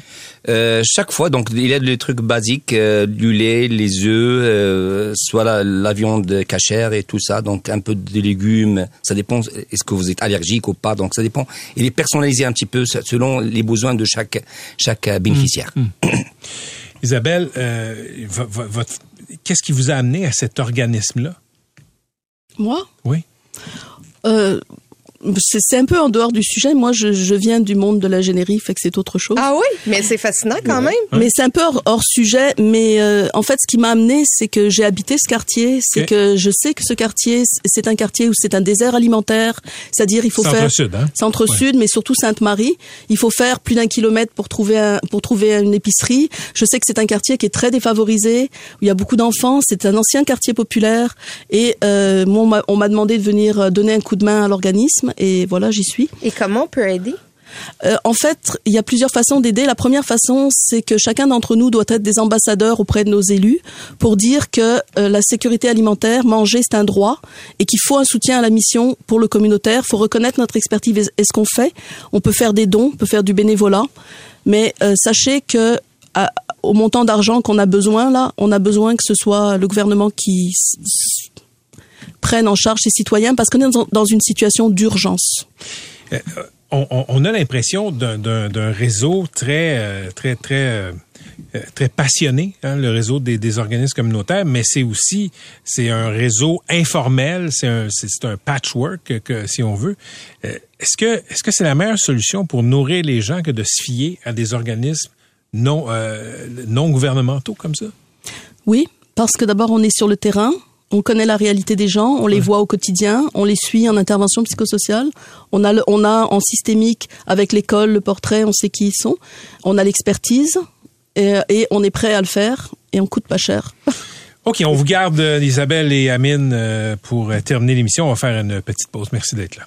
Euh, chaque fois, donc il y a des trucs basiques, euh, du lait, les œufs, euh, soit la, la viande cachère et tout ça, donc un peu de légumes. Ça dépend. Est-ce que vous êtes allergique ou pas Donc ça dépend. Il est personnalisé un petit peu selon les besoins de chaque chaque bénéficiaire. Isabelle, euh, vo- vo- votre- qu'est-ce qui vous a amené à cet organisme-là? Moi? Oui. euh, c'est c'est un peu en dehors du sujet. Moi, je, je viens du monde de l'ingénierie, fait que c'est autre chose. Ah oui, mais c'est fascinant quand même. Mais c'est un peu hors, hors sujet. Mais euh, en fait, ce qui m'a amené, c'est que j'ai habité ce quartier. C'est que je sais que ce quartier, c'est un quartier où c'est un désert alimentaire. C'est-à-dire, il faut faire Centre-Sud, hein? centre-sud, mais surtout Sainte-Marie. Il faut faire plus d'un kilomètre pour trouver un, pour trouver une épicerie. Je sais que c'est un quartier qui est très défavorisé, où il y a beaucoup d'enfants. C'est un ancien quartier populaire. Et euh, moi, on m'a- on m'a demandé de venir euh, donner un coup de main à l'organisme. Et voilà, j'y suis. Et comment on peut aider? Euh, en fait, il y a plusieurs façons d'aider. La première façon, c'est que chacun d'entre nous doit être des ambassadeurs auprès de nos élus pour dire que euh, la sécurité alimentaire, manger, c'est un droit et qu'il faut un soutien à la mission pour le communautaire. Il faut reconnaître notre expertise et ce qu'on fait. On peut faire des dons, on peut faire du bénévolat, mais euh, sachez que à- au montant d'argent qu'on a besoin là, on a besoin que ce soit le gouvernement qui s- s- prenne en charge ses citoyens parce qu'on est dans- une situation d'urgence. on, on- on a l'impression d'un- réseau très, euh, très, très, euh, euh, très passionné, hein, le réseau des, des organismes communautaires, mais c'est aussi c'est un réseau informel, c'est un, un patchwork, que, si on veut. Euh, est-ce que est-ce que c'est la meilleure solution pour nourrir les gens que de se fier à des organismes non euh, non gouvernementaux comme ça? Oui, parce que d'abord on est sur le terrain, on connaît la réalité des gens, on les voit au quotidien, on les suit en intervention psychosociale, on a le- on a en systémique avec l'école le portrait, on sait qui ils sont, on a l'expertise et, et on est prêt à le faire et on coûte pas cher. OK, on vous garde, Isabelle et Amine, euh, pour euh, terminer l'émission. On va faire une petite pause. Merci d'être là.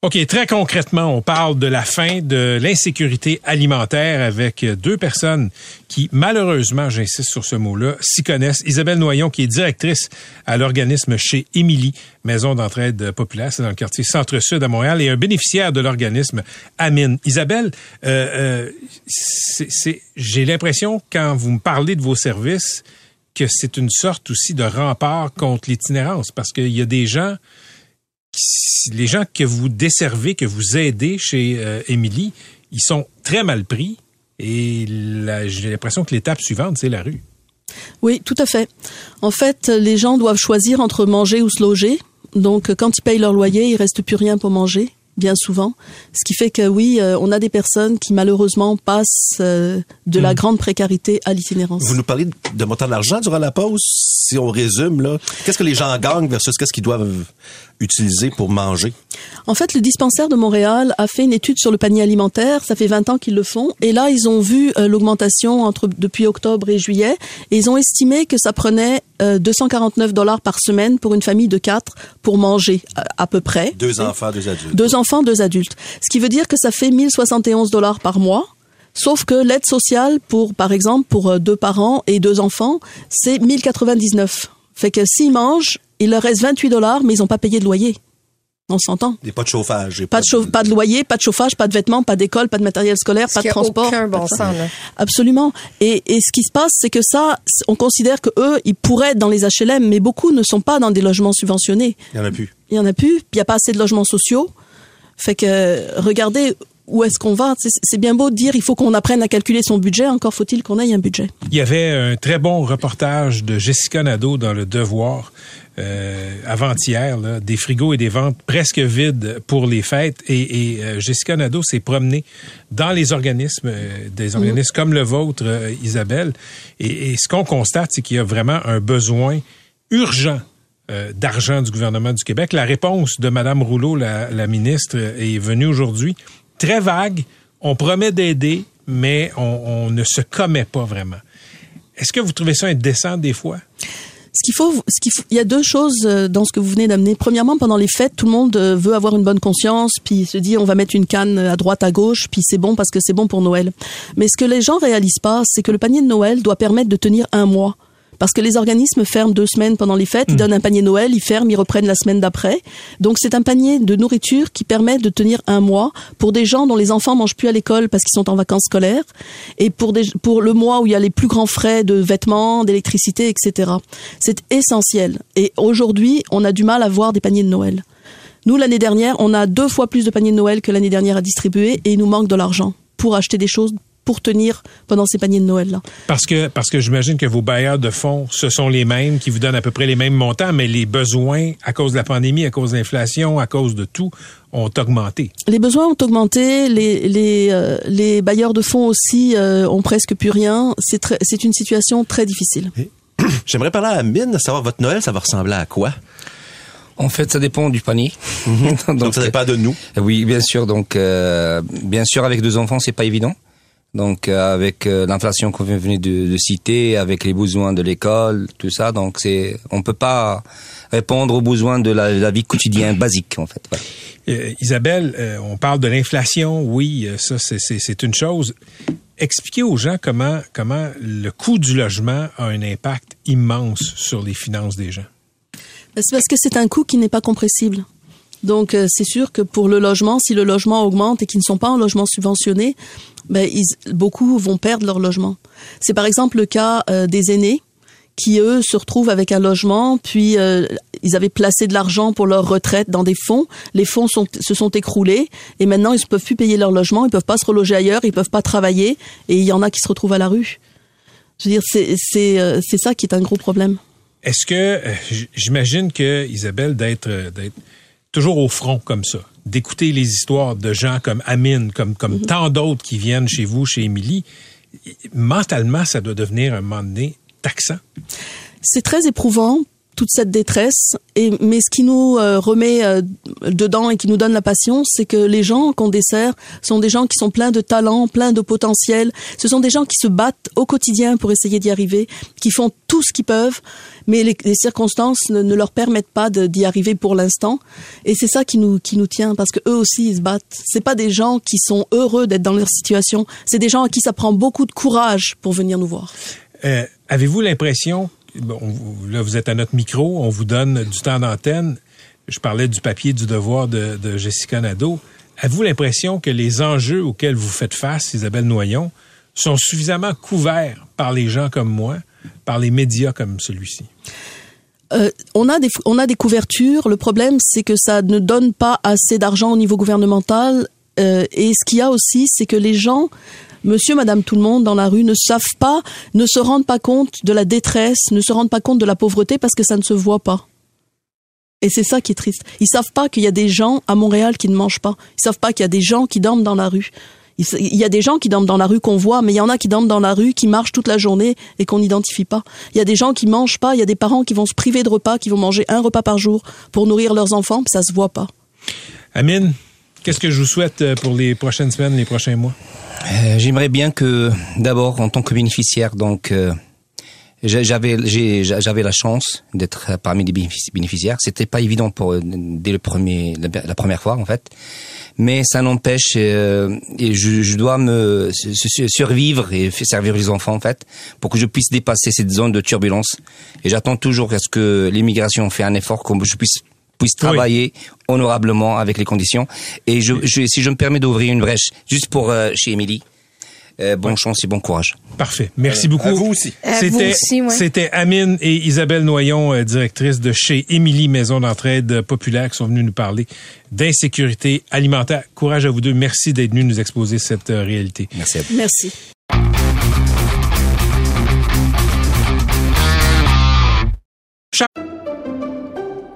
OK, très concrètement, on parle de la fin de l'insécurité alimentaire avec deux personnes qui, malheureusement, j'insiste sur ce mot-là, s'y connaissent. Isabelle Noyon, qui est directrice à l'organisme chez Émilie, Maison d'entraide populaire, c'est dans le quartier Centre-Sud à Montréal, et un bénéficiaire de l'organisme, Amine. Isabelle, euh, euh, j'ai l'impression, quand vous me parlez de vos services, que c'est une sorte aussi de rempart contre l'itinérance, parce qu'il y a des gens les gens que vous desservez, que vous aidez chez euh, Émilie, ils sont très mal pris. Et j'ai l'impression que l'étape suivante, c'est la rue. Oui, tout à fait. En fait, les gens doivent choisir entre manger ou se loger. Donc, quand ils payent leur loyer, il reste plus rien pour manger, bien souvent. Ce qui fait que oui, euh, on a des personnes qui malheureusement passent euh, de la grande précarité à l'itinérance. Vous nous parlez de- montant d'argent durant la pause. Si on résume, là, qu'est-ce que les gens gagnent versus qu'est-ce qu'ils doivent utiliser pour manger? En fait, le dispensaire de Montréal a fait une étude sur le panier alimentaire. Ça fait 20 ans qu'ils le font. Et là, ils ont vu euh, l'augmentation entre depuis octobre et juillet. Et ils ont estimé que ça prenait euh, 249 dollars par semaine pour une famille de quatre pour manger à, à peu près. Deux enfants, deux adultes. Deux enfants, deux adultes. Ce qui veut dire que ça fait 1071 dollars par mois. Sauf que l'aide sociale pour, par exemple, pour euh, deux parents et deux enfants, c'est 1099. Fait que s'ils mangent, il leur reste 28 dollars, mais ils n'ont pas payé de loyer. On s'entend. Et pas de chauffage. et Pas de, chauffe- pas de loyer, pas de chauffage, pas de vêtements, pas d'école, pas de matériel scolaire, Ce pas de transport. aucun bon pas de ça. sens, là. Absolument. Et, et ce qui se passe, c'est que ça, on considère que eux, ils pourraient être dans les HLM, mais beaucoup ne sont pas dans des logements subventionnés. Il y en a plus. Il y en a plus, il n'y a pas assez de logements sociaux. Fait que regardez où est-ce qu'on va. C'est bien beau de dire il faut qu'on apprenne à calculer son budget, encore faut-il qu'on ait un budget. Il y avait un très bon reportage de Jessica Nadeau dans Le Devoir euh, avant-hier, des frigos et des ventes presque vides pour les fêtes. Et, et, euh, Jessica Nadeau s'est promenée dans les organismes, euh, des organismes comme le vôtre, euh, Isabelle. Et, et ce qu'on constate, c'est qu'il y a vraiment un besoin urgent euh, d'argent du gouvernement du Québec. La réponse de Mme Rouleau, la, la ministre, est venue aujourd'hui très vague. On promet d'aider, mais on, on ne se commet pas vraiment. Est-ce que vous trouvez ça indécent des fois? Ce qu'il faut, ce qu'il il y a deux choses euh, dans ce que vous venez d'amener. Premièrement, pendant les fêtes, tout le monde euh, veut avoir une bonne conscience, puis se dit on va mettre une canne à droite, à gauche, puis c'est bon parce que c'est bon pour Noël. Mais ce que les gens réalisent pas, c'est que le panier de Noël doit permettre de tenir un mois. Parce que les organismes ferment deux semaines pendant les fêtes, ils donnent un panier Noël, ils ferment, ils reprennent la semaine d'après. Donc c'est un panier de nourriture qui permet de tenir un mois pour des gens dont les enfants mangent plus à l'école parce qu'ils sont en vacances scolaires et pour des, pour le mois où il y a les plus grands frais de vêtements, d'électricité, etc. C'est essentiel. Et aujourd'hui, on a du mal à voir des paniers de Noël. Nous, l'année dernière, on a deux fois plus de paniers de Noël que l'année dernière à distribuer et il nous manque de l'argent pour acheter des choses pour tenir pendant ces paniers de Noël là. Parce que parce que j'imagine que vos bailleurs de fonds, ce sont les mêmes qui vous donnent à peu près les mêmes montants, mais les besoins à cause de la pandémie, à cause de l'inflation, à cause de tout, ont augmenté. Les besoins ont augmenté, les les, euh, les bailleurs de fonds aussi euh, ont presque plus rien. C'est très- c'est une situation très difficile. J'aimerais parler à Amine, savoir votre Noël, ça va ressembler à quoi? En fait, ça dépend du panier. Donc, ça dépend de nous. Oui, bien sûr. Donc, euh, bien sûr, avec deux enfants, c'est pas évident. Donc, euh, avec euh, l'inflation qu'on venait de, de citer, avec les besoins de l'école, tout ça, donc c'est, on peut pas répondre aux besoins de la, la vie quotidienne basique, en fait. Voilà. Euh, Isabelle, euh, on parle de l'inflation, oui, ça c'est- c'est c'est une chose. Expliquez aux gens comment comment le coût du logement a un impact immense sur les finances des gens. Ben, C'est parce que c'est un coût qui n'est pas compressible. Donc euh, c'est sûr que pour le logement, si le logement augmente et qu'ils ne sont pas en logement subventionné, ben, beaucoup vont perdre leur logement. C'est par exemple le cas euh, des aînés qui eux se retrouvent avec un logement, puis euh, ils avaient placé de l'argent pour leur retraite dans des fonds. Les fonds se sont écroulés et maintenant ils ne peuvent plus payer leur logement, ils peuvent pas se reloger ailleurs, ils peuvent pas travailler et il y en a qui se retrouvent à la rue. Je veux dire, c'est ça qui est un gros problème. Est-ce que j'imagine que Isabelle d'être toujours au front comme ça, d'écouter les histoires de gens comme Amine, comme comme tant d'autres qui viennent chez vous, chez Émilie, mentalement ça doit devenir un moment donné taxant. c'est très éprouvant toute cette détresse. Et mais ce qui nous euh, remet euh, dedans et qui nous donne la passion c'est que les gens qu'on dessert sont des gens qui sont pleins de talent pleins de potentiel. Ce sont des gens qui se battent au quotidien pour essayer d'y arriver qui font tout ce qu'ils peuvent mais les, circonstances ne, leur permettent pas d'y arriver pour l'instant. Et c'est ça qui nous qui nous tient parce que eux aussi ils se battent. C'est pas des gens qui sont heureux d'être dans leur situation. C'est des gens à qui ça prend beaucoup de courage pour venir nous voir. Euh, Avez-vous l'impression, là vous êtes à notre micro, on vous donne du temps d'antenne. Je parlais du papier du devoir de, de Jessica Nadeau. Avez-vous l'impression que les enjeux auxquels vous faites face, Isabelle Noyon, sont suffisamment couverts par les gens comme moi, par les médias comme celui-ci? Euh, on a des on a des couvertures. Le problème, c'est que ça ne donne pas assez d'argent au niveau gouvernemental. Euh, et ce qu'il y a aussi, c'est que les gens, Monsieur, Madame, tout le monde dans la rue ne savent pas, ne se rendent pas compte de la détresse, ne se rendent pas compte de la pauvreté parce que ça ne se voit pas. Et c'est ça qui est triste. Ils savent pas qu'il y a des gens à Montréal qui ne mangent pas. Ils savent pas qu'il y a des gens qui dorment dans la rue. Il y a des gens qui dorment dans la rue qu'on voit, mais il y en a qui dorment dans la rue, qui marchent toute la journée et qu'on n'identifie pas. Il y a des gens qui mangent pas, il y a des parents qui vont se priver de repas, qui vont manger un repas par jour pour nourrir leurs enfants, puis ça se voit pas. Amine, qu'est-ce que je vous souhaite euh, pour les prochaines semaines, les prochains mois? Euh, J'aimerais bien que, d'abord, en tant que bénéficiaire, donc, euh, j'avais j'avais la chance d'être parmi les bénéfici- bénéficiaires. C'était pas évident pour dès le premier la, première fois en fait, mais ça n'empêche et je, je dois me su- su- survivre et servir les enfants en fait pour que je puisse dépasser cette zone de turbulence. Et j'attends toujours à ce que l'immigration fait un effort que je puisse puisse travailler honorablement avec les conditions. Et je, je, si je me permets d'ouvrir une brèche juste pour euh, chez Émilie, euh, bonne chance et bon courage. Parfait. Merci Euh, beaucoup. à vous aussi. C'était aussi, ouais. c'était Amine et Isabelle Noyon, euh, directrices de chez Émilie Maison d'entraide populaire, qui sont venues nous parler d'insécurité alimentaire. Courage à vous deux. Merci d'être venus nous exposer cette euh, réalité. Merci à vous. Merci.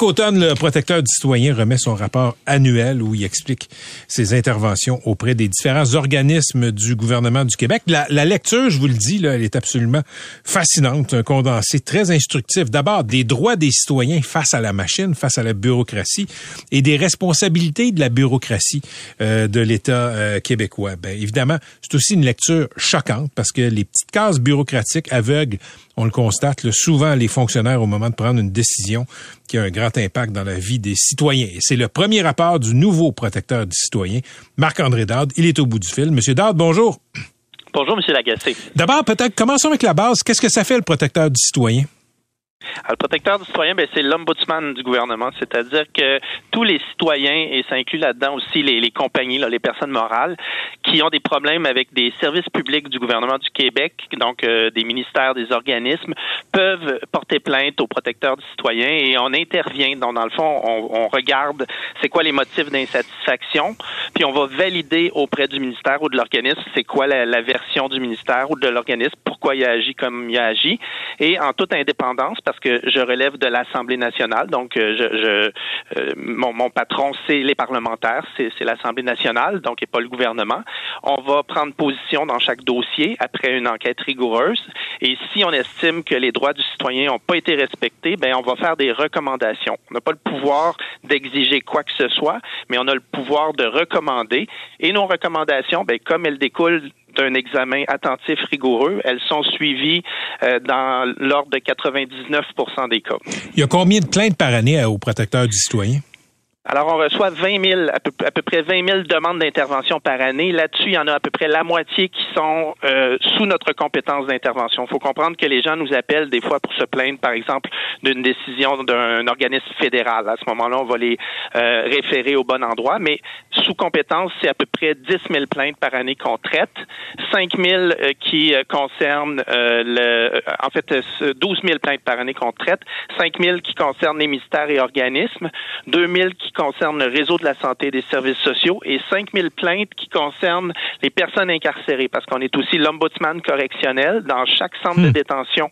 Chaque automne, le protecteur du citoyen remet son rapport annuel où il explique ses interventions auprès des différents organismes du gouvernement du Québec. La, la lecture, je vous le dis, là, elle est absolument fascinante, un condensé très instructif. D'abord, des droits des citoyens face à la machine, face à la bureaucratie et des responsabilités de la bureaucratie euh, de l'État euh, québécois. Ben, évidemment, c'est aussi une lecture choquante parce que les petites cases bureaucratiques aveugles on le constate là, souvent les fonctionnaires au moment de prendre une décision qui a un grand impact dans la vie des citoyens. Et c'est le premier rapport du nouveau protecteur du citoyen, Marc-André Dard. Il est au bout du fil. Monsieur Dard, bonjour. Bonjour, Monsieur Lagacé. D'abord, peut-être commençons avec la base. Qu'est-ce que ça fait le protecteur du citoyen? Alors, le protecteur du citoyen, ben, c'est l'ombudsman du gouvernement, c'est-à-dire que tous les citoyens, et ça inclut là-dedans aussi les, les compagnies, là, les personnes morales, qui ont des problèmes avec des services publics du gouvernement du Québec, donc euh, des ministères, des organismes, peuvent porter plainte au protecteur du citoyen et on intervient. Donc, dans le fond, on, on regarde c'est quoi les motifs d'insatisfaction, puis on va valider auprès du ministère ou de l'organisme c'est quoi la, la version du ministère ou de l'organisme, pourquoi il a agi comme il a agi, et en toute indépendance, parce que je relève de l'Assemblée nationale. Donc, euh, je, je euh, mon, mon, patron, c'est les parlementaires, c'est l'Assemblée nationale, donc et pas le gouvernement. On va prendre position dans chaque dossier après une enquête rigoureuse. Et si on estime que les droits du citoyen n'ont pas été respectés, ben on va faire des recommandations. On n'a pas le pouvoir d'exiger quoi que ce soit, mais on a le pouvoir de recommander. Et nos recommandations, ben, comme elles découlent d'un examen attentif rigoureux. Elles sont suivies euh, dans l'ordre de 99% des cas. Il y a combien de plaintes par année au protecteur du citoyen? Alors, on reçoit 20 000, à peu, près 20 000 demandes d'intervention par année. Là-dessus, il y en a à peu près la moitié qui sont euh, sous notre compétence d'intervention. Il faut comprendre que les gens nous appellent des fois pour se plaindre, par exemple, d'une décision d'un organisme fédéral. À ce moment-là, on va les euh, référer au bon endroit. Mais sous compétence, c'est à peu près 10 000 plaintes par année qu'on traite. 5 000 euh, qui euh, concernent euh, le, en fait, 12 000 plaintes par année qu'on traite. 5 000 qui concernent les ministères et organismes. 2 000 qui concerne le réseau de la santé et des services sociaux et 5000 plaintes qui concernent les personnes incarcérées parce qu'on est aussi l'ombudsman correctionnel dans chaque centre de détention.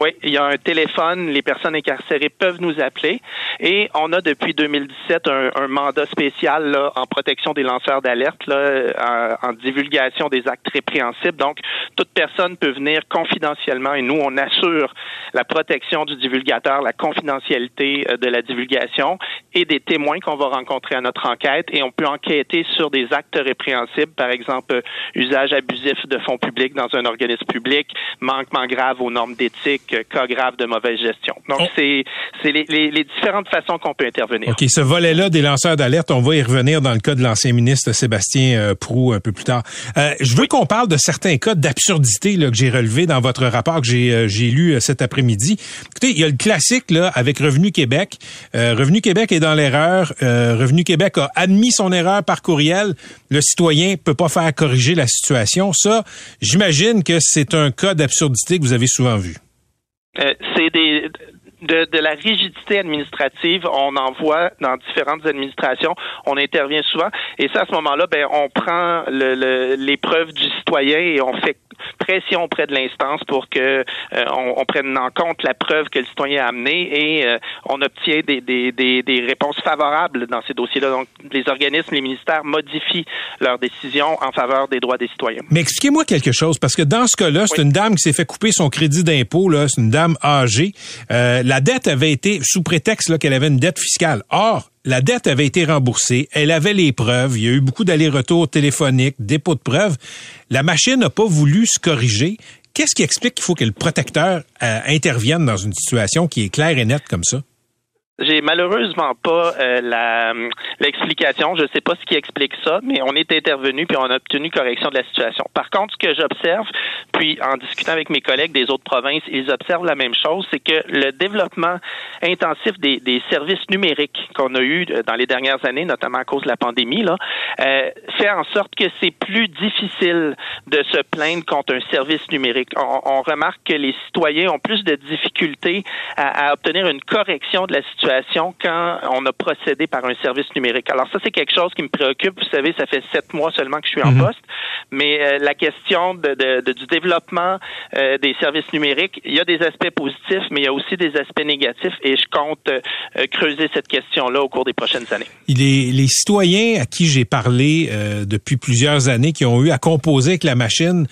Oui, il y a un téléphone, les personnes incarcérées peuvent nous appeler et on a depuis 2017 un, un mandat spécial là, en protection des lanceurs d'alerte, en, en divulgation des actes répréhensibles. Donc, toute personne peut venir confidentiellement et nous, on assure la protection du divulgateur, la confidentialité de la divulgation et des témoins qu'on va rencontrer à notre enquête et on peut enquêter sur des actes répréhensibles, par exemple usage abusif de fonds publics dans un organisme public, manquement grave aux normes d'éthique, cas grave de mauvaise gestion. Donc, oh. c'est les, les, les, différentes façons qu'on peut intervenir. OK, ce volet-là des lanceurs d'alerte, on va y revenir dans le cas de l'ancien ministre Sébastien euh, Prou un peu plus tard. Euh, je veux qu'on parle de certains cas d'absurdité que j'ai relevés dans votre rapport que j'ai euh, lu euh, cet après-midi. Écoutez, il y a le classique là avec Revenu Québec. Euh, Revenu Québec est dans l'erreur. Revenu Québec a admis son erreur par courriel. Le citoyen peut pas faire corriger la situation. Ça, j'imagine que c'est un cas d'absurdité que vous avez souvent vu. C'est des de, la rigidité administrative, on en voit dans différentes administrations, on intervient souvent, et ça, à ce moment-là, ben, on prend le, le, les du citoyen et on fait pression auprès de l'instance pour que euh, on, on, prenne en compte la preuve que le citoyen a amenée et euh, on obtient des, des, des, des, réponses favorables dans ces dossiers-là. Donc, les organismes, les ministères modifient leurs décisions en faveur des droits des citoyens. Mais expliquez-moi quelque chose, parce que dans ce cas-là, c'est oui. une dame qui s'est fait couper son crédit d'impôt, là, c'est une dame âgée. Euh, la dette avait été, sous prétexte qu'elle avait une dette fiscale. Or, la dette avait été remboursée, elle avait les preuves, il y a eu beaucoup d'allers-retours téléphoniques, dépôt de preuves. La machine n'a pas voulu se corriger. Qu'est-ce qui explique qu'il faut que le protecteur euh, intervienne dans une situation qui est claire et nette comme ça? J'ai malheureusement pas euh, l'explication. Je sais pas ce qui explique ça, mais on est intervenu puis on a obtenu correction de la situation. Par contre, ce que j'observe, puis en discutant avec mes collègues des autres provinces, ils observent la même chose, c'est que le développement intensif des, des services numériques qu'on a eu dans les dernières années, notamment à cause de la pandémie, là, euh, fait en sorte que c'est plus difficile de se plaindre contre un service numérique. On, on remarque que les citoyens ont plus de difficultés à, à obtenir une correction de la situation situation quand on a procédé par un service numérique. Alors ça, c'est quelque chose qui me préoccupe. Vous savez, ça fait sept mois seulement que je suis en Mhm. poste, mais euh, la question de, de- de- du développement euh, des services numériques, il y a des aspects positifs, mais il y a aussi des aspects négatifs, et je compte euh, euh, creuser cette question-là au cours des prochaines années. Les, les citoyens à qui j'ai parlé euh, depuis plusieurs années qui ont eu à composer avec la machine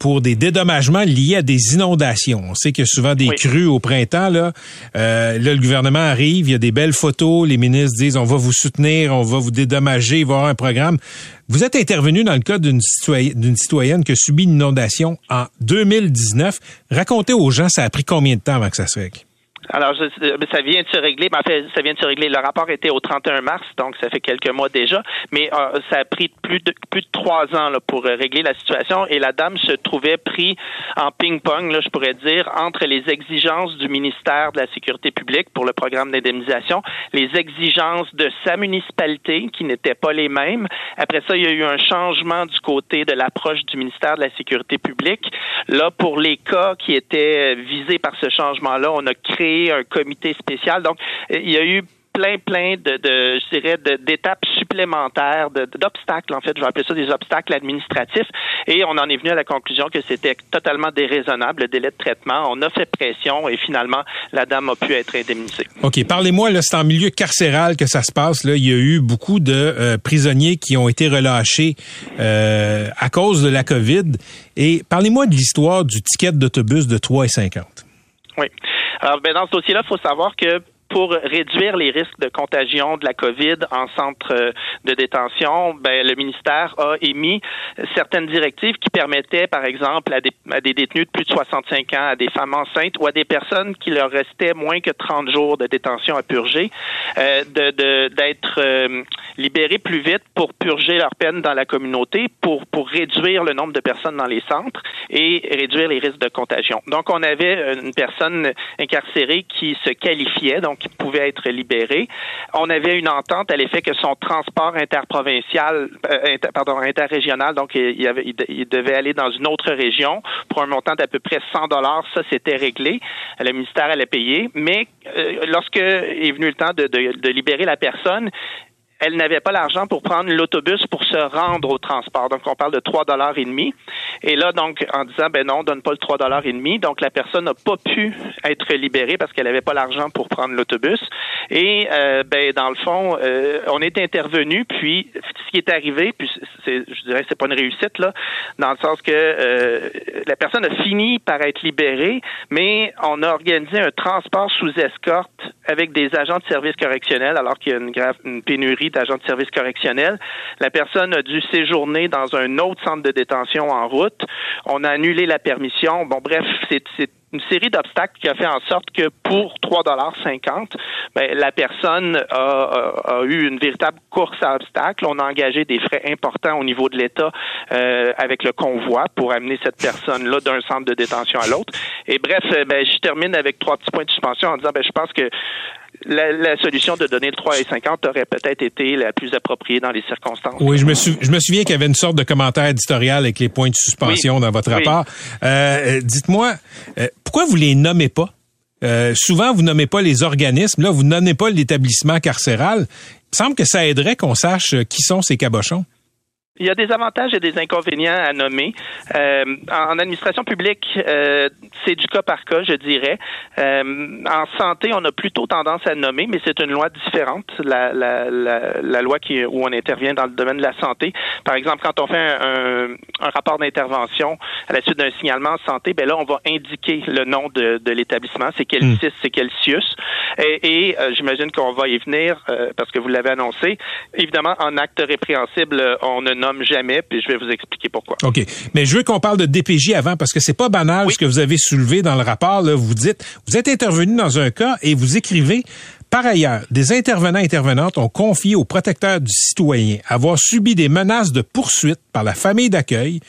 pour des dédommagements liés à des inondations. On sait qu'il y a souvent des Oui. crues au printemps. Là. Euh, là, le gouvernement arrive, il y a des belles photos, les ministres disent on va vous soutenir, on va vous dédommager, il va y avoir un programme. Vous êtes intervenu dans le cas d'une citoyenne, d'une citoyenne qui a subi une inondation en 2019. Racontez aux gens, ça a pris combien de temps avant que ça se règle? Alors, je- ça vient de se régler. Mais en fait, ça vient de se régler. Le rapport était au 31 mars, donc ça fait quelques mois déjà. Mais euh, ça a pris plus de plus de trois ans là, pour euh, régler la situation. Et la dame se trouvait pris en ping-pong, là, je pourrais dire, entre les exigences du ministère de la Sécurité publique pour le programme d'indemnisation, les exigences de sa municipalité qui n'étaient pas les mêmes. Après ça, il y a eu un changement du côté de l'approche du ministère de la Sécurité publique. Là, pour les cas qui étaient visés par ce changement-là, on a créé un comité spécial. Donc, il y a eu plein, plein de, de je dirais, d'étapes supplémentaires, d'obstacles, en fait, je vais appeler ça des obstacles administratifs, et on en est venu à la conclusion que c'était totalement déraisonnable, le délai de traitement. On a fait pression, et finalement, la dame a pu être indemnisée. OK, parlez-moi, là, c'est en milieu carcéral que ça se passe. Là. Il y a eu beaucoup de euh, prisonniers qui ont été relâchés euh, à cause de la COVID. Et parlez-moi de l'histoire du ticket d'autobus de 3,50. Oui. Alors, ben, dans ce dossier-là, il faut savoir que pour réduire les risques de contagion de la COVID en centre euh, de détention, ben, le ministère a émis certaines directives qui permettaient, par exemple, à des, détenus de plus de 65 ans, à des femmes enceintes ou à des personnes qui leur restaient moins que 30 jours de détention à purger, euh, de- de- d'être euh, libérés plus vite pour purger leur peine dans la communauté, pour, pour réduire le nombre de personnes dans les centres et réduire les risques de contagion. Donc, on avait une personne incarcérée qui se qualifiait, donc qui pouvait être libérée. On avait une entente à l'effet que son transport interprovincial, euh, pardon, interrégional, donc il, devait aller dans une autre région pour un montant d'à peu près 100 dollars. Ça, c'était réglé. Le ministère allait payer. Mais euh, lorsque est venu le temps de libérer la personne, elle n'avait pas l'argent pour prendre l'autobus pour se rendre au transport. Donc, on parle de 3 dollars et demi. Et là, donc, en disant, ben non, on donne pas le 3 dollars et demi. Donc, la personne n'a pas pu être libérée parce qu'elle n'avait pas l'argent pour prendre l'autobus. Et, euh, ben, dans le fond, euh, on est intervenu. Puis, ce qui est arrivé, puis c'est, je dirais, c'est pas une réussite là, dans le sens que euh, la personne a fini par être libérée, mais on a organisé un transport sous escorte avec des agents de service correctionnel, alors qu'il y a une grave une pénurie de service correctionnel. La personne a dû séjourner dans un autre centre de détention en route. On a annulé la permission. Bon, bref, c'est une série d'obstacles qui a fait en sorte que pour 3,50 ben, la personne a, a- a eu une véritable course à obstacles. On a engagé des frais importants au niveau de l'État euh, avec le convoi pour amener cette personne-là d'un centre de détention à l'autre. Et bref, ben, je termine avec trois petits points de suspension en disant ben, je pense que la, la solution de donner le 3,50 aurait peut-être été la plus appropriée dans les circonstances. Oui, je me, sou- je me souviens qu'il y avait une sorte de commentaire éditorial avec les points de suspension Oui. dans votre rapport. Euh, euh, Dites-moi, euh, pourquoi vous les nommez pas? Euh, souvent, vous nommez pas les organismes. Là, vous nommez pas l'établissement carcéral. Il me semble que ça aiderait qu'on sache euh, qui sont ces cabochons. Il y a des avantages et des inconvénients à nommer. Euh, en en administration publique, euh, c'est du cas par cas, je dirais. Euh, en santé, on a plutôt tendance à nommer, mais c'est une loi différente, la, la, la, la loi qui, où on intervient dans le domaine de la santé. Par exemple, quand on fait un, un, un rapport d'intervention à la suite d'un signalement en santé, ben là, on va indiquer le nom de, de l'établissement. C'est quel Mm. CIS, c'est quel CIUS. Et, et euh, j'imagine qu'on va y venir euh, parce que vous l'avez annoncé. Évidemment, en acte répréhensible, on ne nomme jamais, puis je vais vous expliquer pourquoi. OK. Mais je veux qu'on parle de DPJ avant parce que c'est pas banal ce que vous avez soulevé dans le rapport. Là. Vous dites, vous êtes intervenu dans un cas et vous écrivez par ailleurs, des intervenants intervenantes ont confié au protecteur du citoyen avoir subi des menaces de poursuite par la famille d'accueil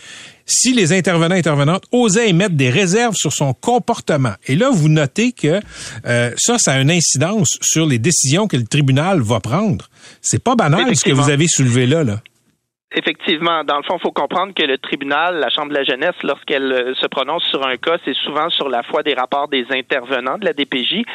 si les intervenants intervenantes osaient émettre des réserves sur son comportement. Et là, vous notez que euh, ça, ça a une incidence sur les décisions que le tribunal va prendre. C'est pas banal ce que vous avez soulevé là. là. Effectivement, dans le fond, il faut comprendre que le tribunal, la Chambre de la jeunesse, lorsqu'elle euh, se prononce sur un cas, c'est souvent sur la foi des rapports des intervenants de la DPJ.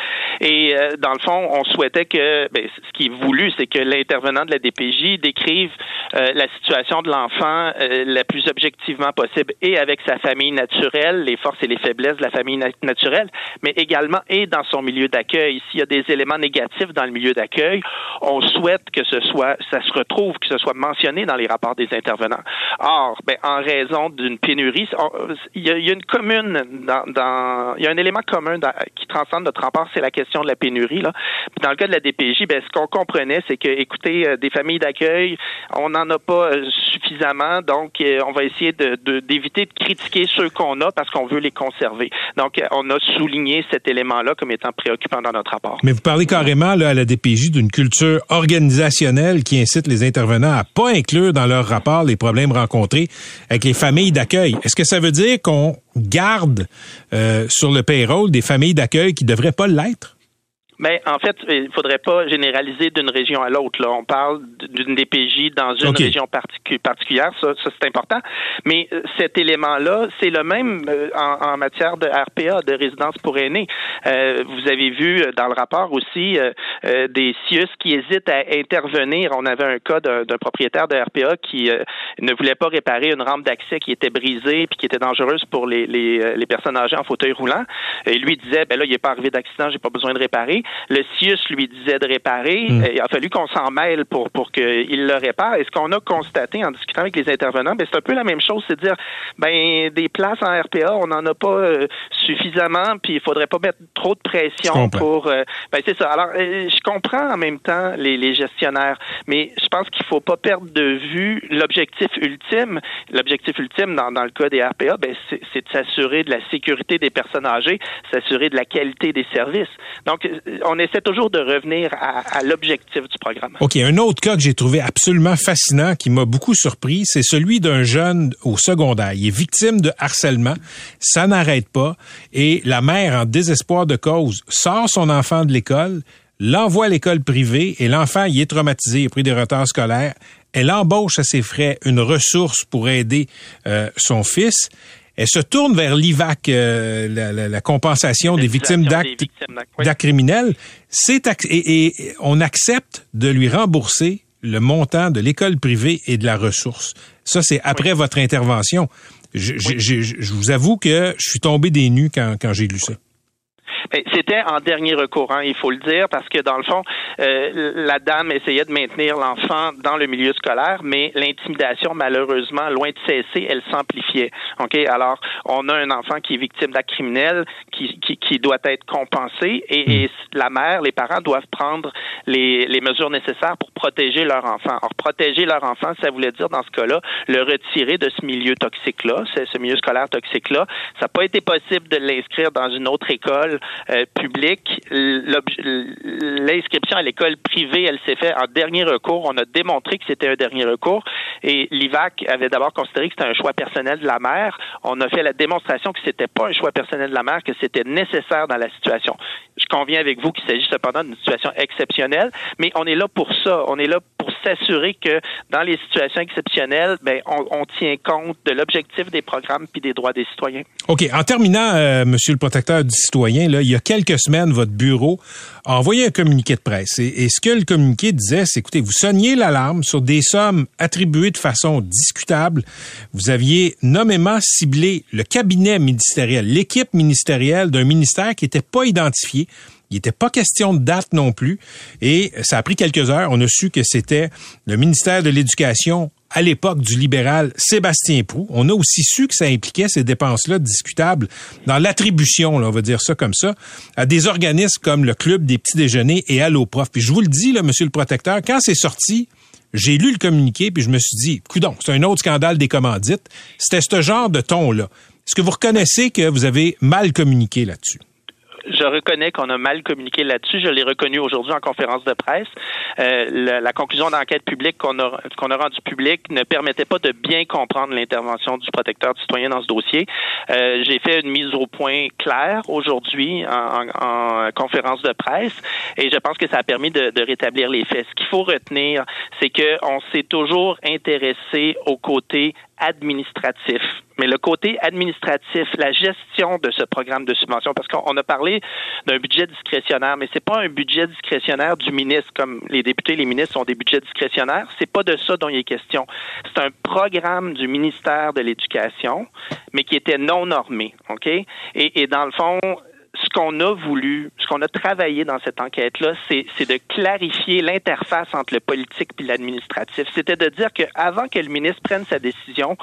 Et euh, dans le fond, on souhaitait que, ben, ce qui est voulu, c'est que l'intervenant de la DPJ décrive euh, la situation de l'enfant la plus objectivement possible et avec sa famille naturelle, les forces et les faiblesses de la famille naturelle, mais également et dans son milieu d'accueil. S'il y a des éléments négatifs dans le milieu d'accueil, on souhaite que ce soit, ça se retrouve, que ce soit mentionné dans les rapports des intervenants. Or, ben, en raison d'une pénurie, il y, a, une commune dans, il y a un élément commun qui transcende notre rapport, c'est la question de la pénurie. Là. dans le cas de la DPJ, ben, ce qu'on comprenait, c'est que, écoutez, euh, des familles d'accueil, on n'en a pas euh, suffisamment, donc euh, on va essayer de, d'éviter de, critiquer ceux qu'on a parce qu'on veut les conserver. Donc, on a souligné cet élément-là comme étant préoccupant dans notre rapport. Mais vous parlez carrément là, à la DPJ d'une culture organisationnelle qui incite les intervenants à pas inclure dans leur rapport les problèmes rencontrés avec les familles d'accueil. Est-ce que ça veut dire qu'on garde euh, sur le payroll des familles d'accueil qui devraient pas l'être? Mais en fait, il ne faudrait pas généraliser d'une région à l'autre. Là, on parle d'une DPJ dans une région particulière, ça, ça c'est important. Mais euh, cet élément-là, c'est le même euh, en, en, matière de RPA, de résidence pour aînés. Euh, vous avez vu euh, dans le rapport aussi euh, des CIUS qui hésitent à intervenir. On avait un cas d'un propriétaire de RPA qui ne voulait pas réparer une rampe d'accès qui était brisée puis qui était dangereuse pour les, les, les personnes âgées en fauteuil roulant. Et lui disait, ben là, il n'est pas arrivé d'accident, j'ai pas besoin de réparer. Le CIUS lui disait de réparer. Hmm. Il a fallu qu'on s'en mêle pour, pour qu'il le répare. Et ce qu'on a constaté en discutant avec les intervenants, ben, c'est un peu la même chose, c'est de dire, ben, des places en RPA, on n'en a pas euh, suffisamment, puis il faudrait pas mettre trop de pression pour. Euh, ben, c'est ça. Alors, euh, je comprends en même temps les, les gestionnaires, mais je pense qu'il faut pas perdre de vue l'objectif ultime. L'objectif ultime dans, dans le cas des RPA, ben, c'est de s'assurer de la sécurité des personnes âgées, s'assurer de la qualité des services. Donc, on essaie toujours de revenir à, l'objectif du programme. OK. Un autre cas que j'ai trouvé absolument fascinant, qui m'a beaucoup surpris, c'est celui d'un jeune au secondaire. Il est victime de harcèlement. Ça n'arrête pas. Et la mère, en désespoir de cause, sort son enfant de l'école, l'envoie à l'école privée et l'enfant y est traumatisé, il a pris des retards scolaires. Elle embauche à ses frais une ressource pour aider euh, son fils elle se tourne vers l'IVAC, euh, la, compensation des victimes d'actes criminels. C'est et, on accepte de lui rembourser le montant de l'école privée et de la ressource. Ça, c'est après votre intervention. Je, je, vous avoue que je suis tombé des nues quand, quand j'ai lu ça. Ben, c'était en dernier recours, hein, il faut le dire, parce que dans le fond, euh, la dame essayait de maintenir l'enfant dans le milieu scolaire, mais l'intimidation, malheureusement, loin de cesser, elle s'amplifiait. Ok, alors on a un enfant qui est victime d'actes criminels, qui, qui, qui, doit être compensé, et, et, hmm. la mère, les parents doivent prendre les, les mesures nécessaires pour protéger leur enfant. Or, protéger leur enfant, ça voulait dire dans ce cas-là le retirer de ce milieu toxique-là, ce milieu scolaire toxique-là. Ça n'a pas été possible de l'inscrire dans une autre école euh, publique. L'inscription à l'école privée, elle s'est faite en dernier recours. On a démontré que c'était un dernier recours. Et l'IVAC avait d'abord considéré que c'était un choix personnel de la mère. On a fait la démonstration que c'était pas un choix personnel de la mère, que c'était nécessaire dans la situation. Je conviens avec vous qu'il s'agit cependant d'une situation exceptionnelle, mais on est là pour ça. On est là pour s'assurer que dans les situations exceptionnelles, ben, on, tient compte de l'objectif des programmes puis des droits des citoyens. OK. En terminant, euh, Monsieur le protecteur du citoyen, là, il y a quelques semaines, votre bureau a envoyé un communiqué de presse. Et, ce que le communiqué disait, c'est, écoutez, vous sonniez l'alarme sur des sommes attribuées de façon discutable. Vous aviez nommément ciblé le cabinet ministériel, l'équipe ministérielle d'un ministère qui n'était pas identifié. Il n'était pas question de date non plus. Et ça a pris quelques heures. On a su que c'était le ministère de l'Éducation à l'époque du libéral Sébastien Prou. On a aussi su que ça impliquait ces dépenses-là discutables dans l'attribution, on va dire ça comme ça, à des organismes comme le Club des petits déjeuners et Allo Prof. Puis je vous le dis, là, monsieur le protecteur, quand c'est sorti, j'ai lu le communiqué puis je me suis dit, coudon, c'est un autre scandale des commandites. C'était ce genre de ton-là. Est-ce que vous reconnaissez que vous avez mal communiqué là-dessus? Je reconnais qu'on a mal communiqué là-dessus. Je l'ai reconnu aujourd'hui en conférence de presse. Euh, la, la, conclusion d'enquête publique qu'on a, qu'on a rendue publique ne permettait pas de bien comprendre l'intervention du protecteur citoyen dans ce dossier. Euh, j'ai fait une mise au point claire aujourd'hui en, en, en, conférence de presse et je pense que ça a permis de, de rétablir les faits. Ce qu'il faut retenir, c'est qu'on s'est toujours intéressé au côté administratif. Mais le côté administratif, la gestion de ce programme de subvention, parce qu'on a parlé d'un budget discrétionnaire, mais c'est pas un budget discrétionnaire du ministre, comme les députés, les ministres ont des budgets discrétionnaires. C'est pas de ça dont il est question. C'est un programme du ministère de l'Éducation, mais qui était non normé, ok? Et, et dans le fond, qu'on a voulu, ce qu'on a travaillé dans cette enquête-là, c'est de clarifier l'interface entre le politique et l'administratif. C'était de dire qu'avant que le ministre prenne sa décision,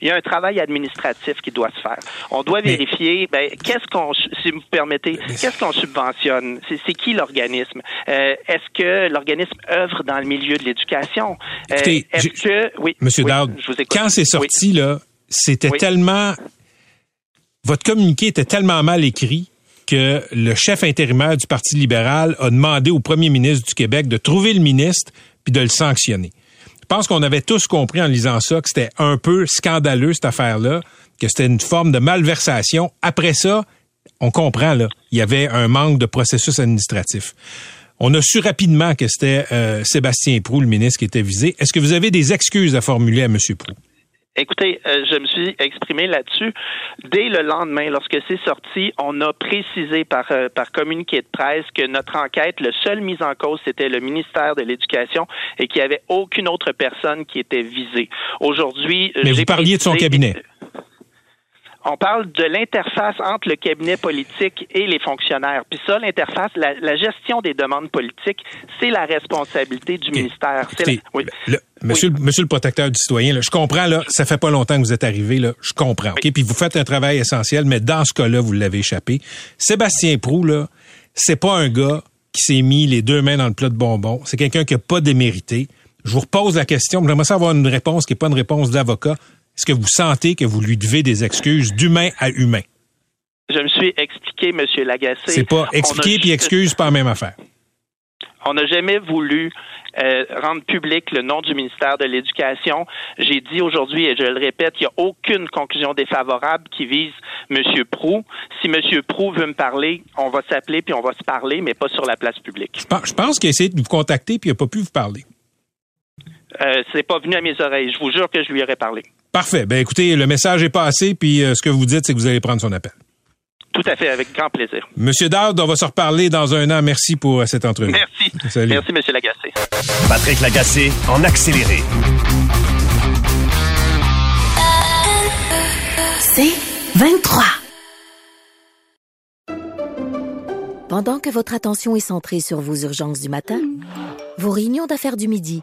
il y a un travail administratif qui doit se faire. On doit vérifier, ben, qu'est-ce qu'on, si vous permettez, qu'est-ce qu'on subventionne? C'est qui l'organisme? Euh, Est-ce que l'organisme œuvre dans le milieu de l'éducation? Euh, Est-ce que, oui. Monsieur oui, Dowd, quand c'est sorti, oui. là, c'était oui. tellement, votre communiqué était tellement mal écrit que le chef intérimaire du Parti libéral a demandé au premier ministre du Québec de trouver le ministre puis de le sanctionner. Je pense qu'on avait tous compris en lisant ça que c'était un peu scandaleux cette affaire-là, que c'était une forme de malversation. Après ça, on comprend là, il y avait un manque de processus administratif. On a su rapidement que c'était euh, Sébastien Prou, le ministre, qui était visé. Est-ce que vous avez des excuses à formuler à M. Prou? Écoutez, euh, je me suis exprimé là-dessus. Dès le lendemain, lorsque c'est sorti, on a précisé par, euh, par communiqué de presse que notre enquête, le seul mis en cause, c'était le ministère de l'Éducation et qu'il n'y avait aucune autre personne qui était visée. Aujourd'hui, Mais vous parliez de son cabinet. On parle de l'interface entre le cabinet politique et les fonctionnaires. Puis ça, l'interface, la, la, gestion des demandes politiques, c'est la responsabilité du okay. ministère. Écoutez, la, oui. le, monsieur, oui. monsieur le protecteur du citoyen, là, je comprends, là, ça fait pas longtemps que vous êtes arrivé, là, je comprends. Oui. Puis vous faites un travail essentiel, mais dans ce cas-là, vous l'avez échappé. Sébastien Prou, là, c'est pas un gars qui s'est mis les deux mains dans le plat de bonbons. C'est quelqu'un qui a pas démérité. Je vous repose la question. J'aimerais ça avoir une réponse qui n'est pas une réponse d'avocat. Est-ce que vous sentez que vous lui devez des excuses d'humain à humain? Je me suis expliqué, M. Lagacé. C'est pas expliquer puis excuse, pas la même affaire. On n'a jamais voulu euh, rendre public le nom du ministère de l'Éducation. J'ai dit aujourd'hui, et je le répète, il n'y a aucune conclusion défavorable qui vise M. Prou. Si M. Prou veut me parler, on va s'appeler puis on va se parler, mais pas sur la place publique. Je pense qu'il a essayé de vous contacter puis il n'a pas pu vous parler. Euh, c'est pas venu à mes oreilles. Je vous jure que je lui aurais parlé. Parfait. Ben écoutez, le message est passé, puis euh, ce que vous dites, c'est que vous allez prendre son appel. Tout à fait, avec grand plaisir. Monsieur Dowd, on va se reparler dans un an. Merci pour euh, cette entrevue. Merci. Salut. Merci, Monsieur Lagacé. Patrick Lagacé, en accéléré. C'est 23. Pendant que votre attention est centrée sur vos urgences du matin, vos réunions d'affaires du midi,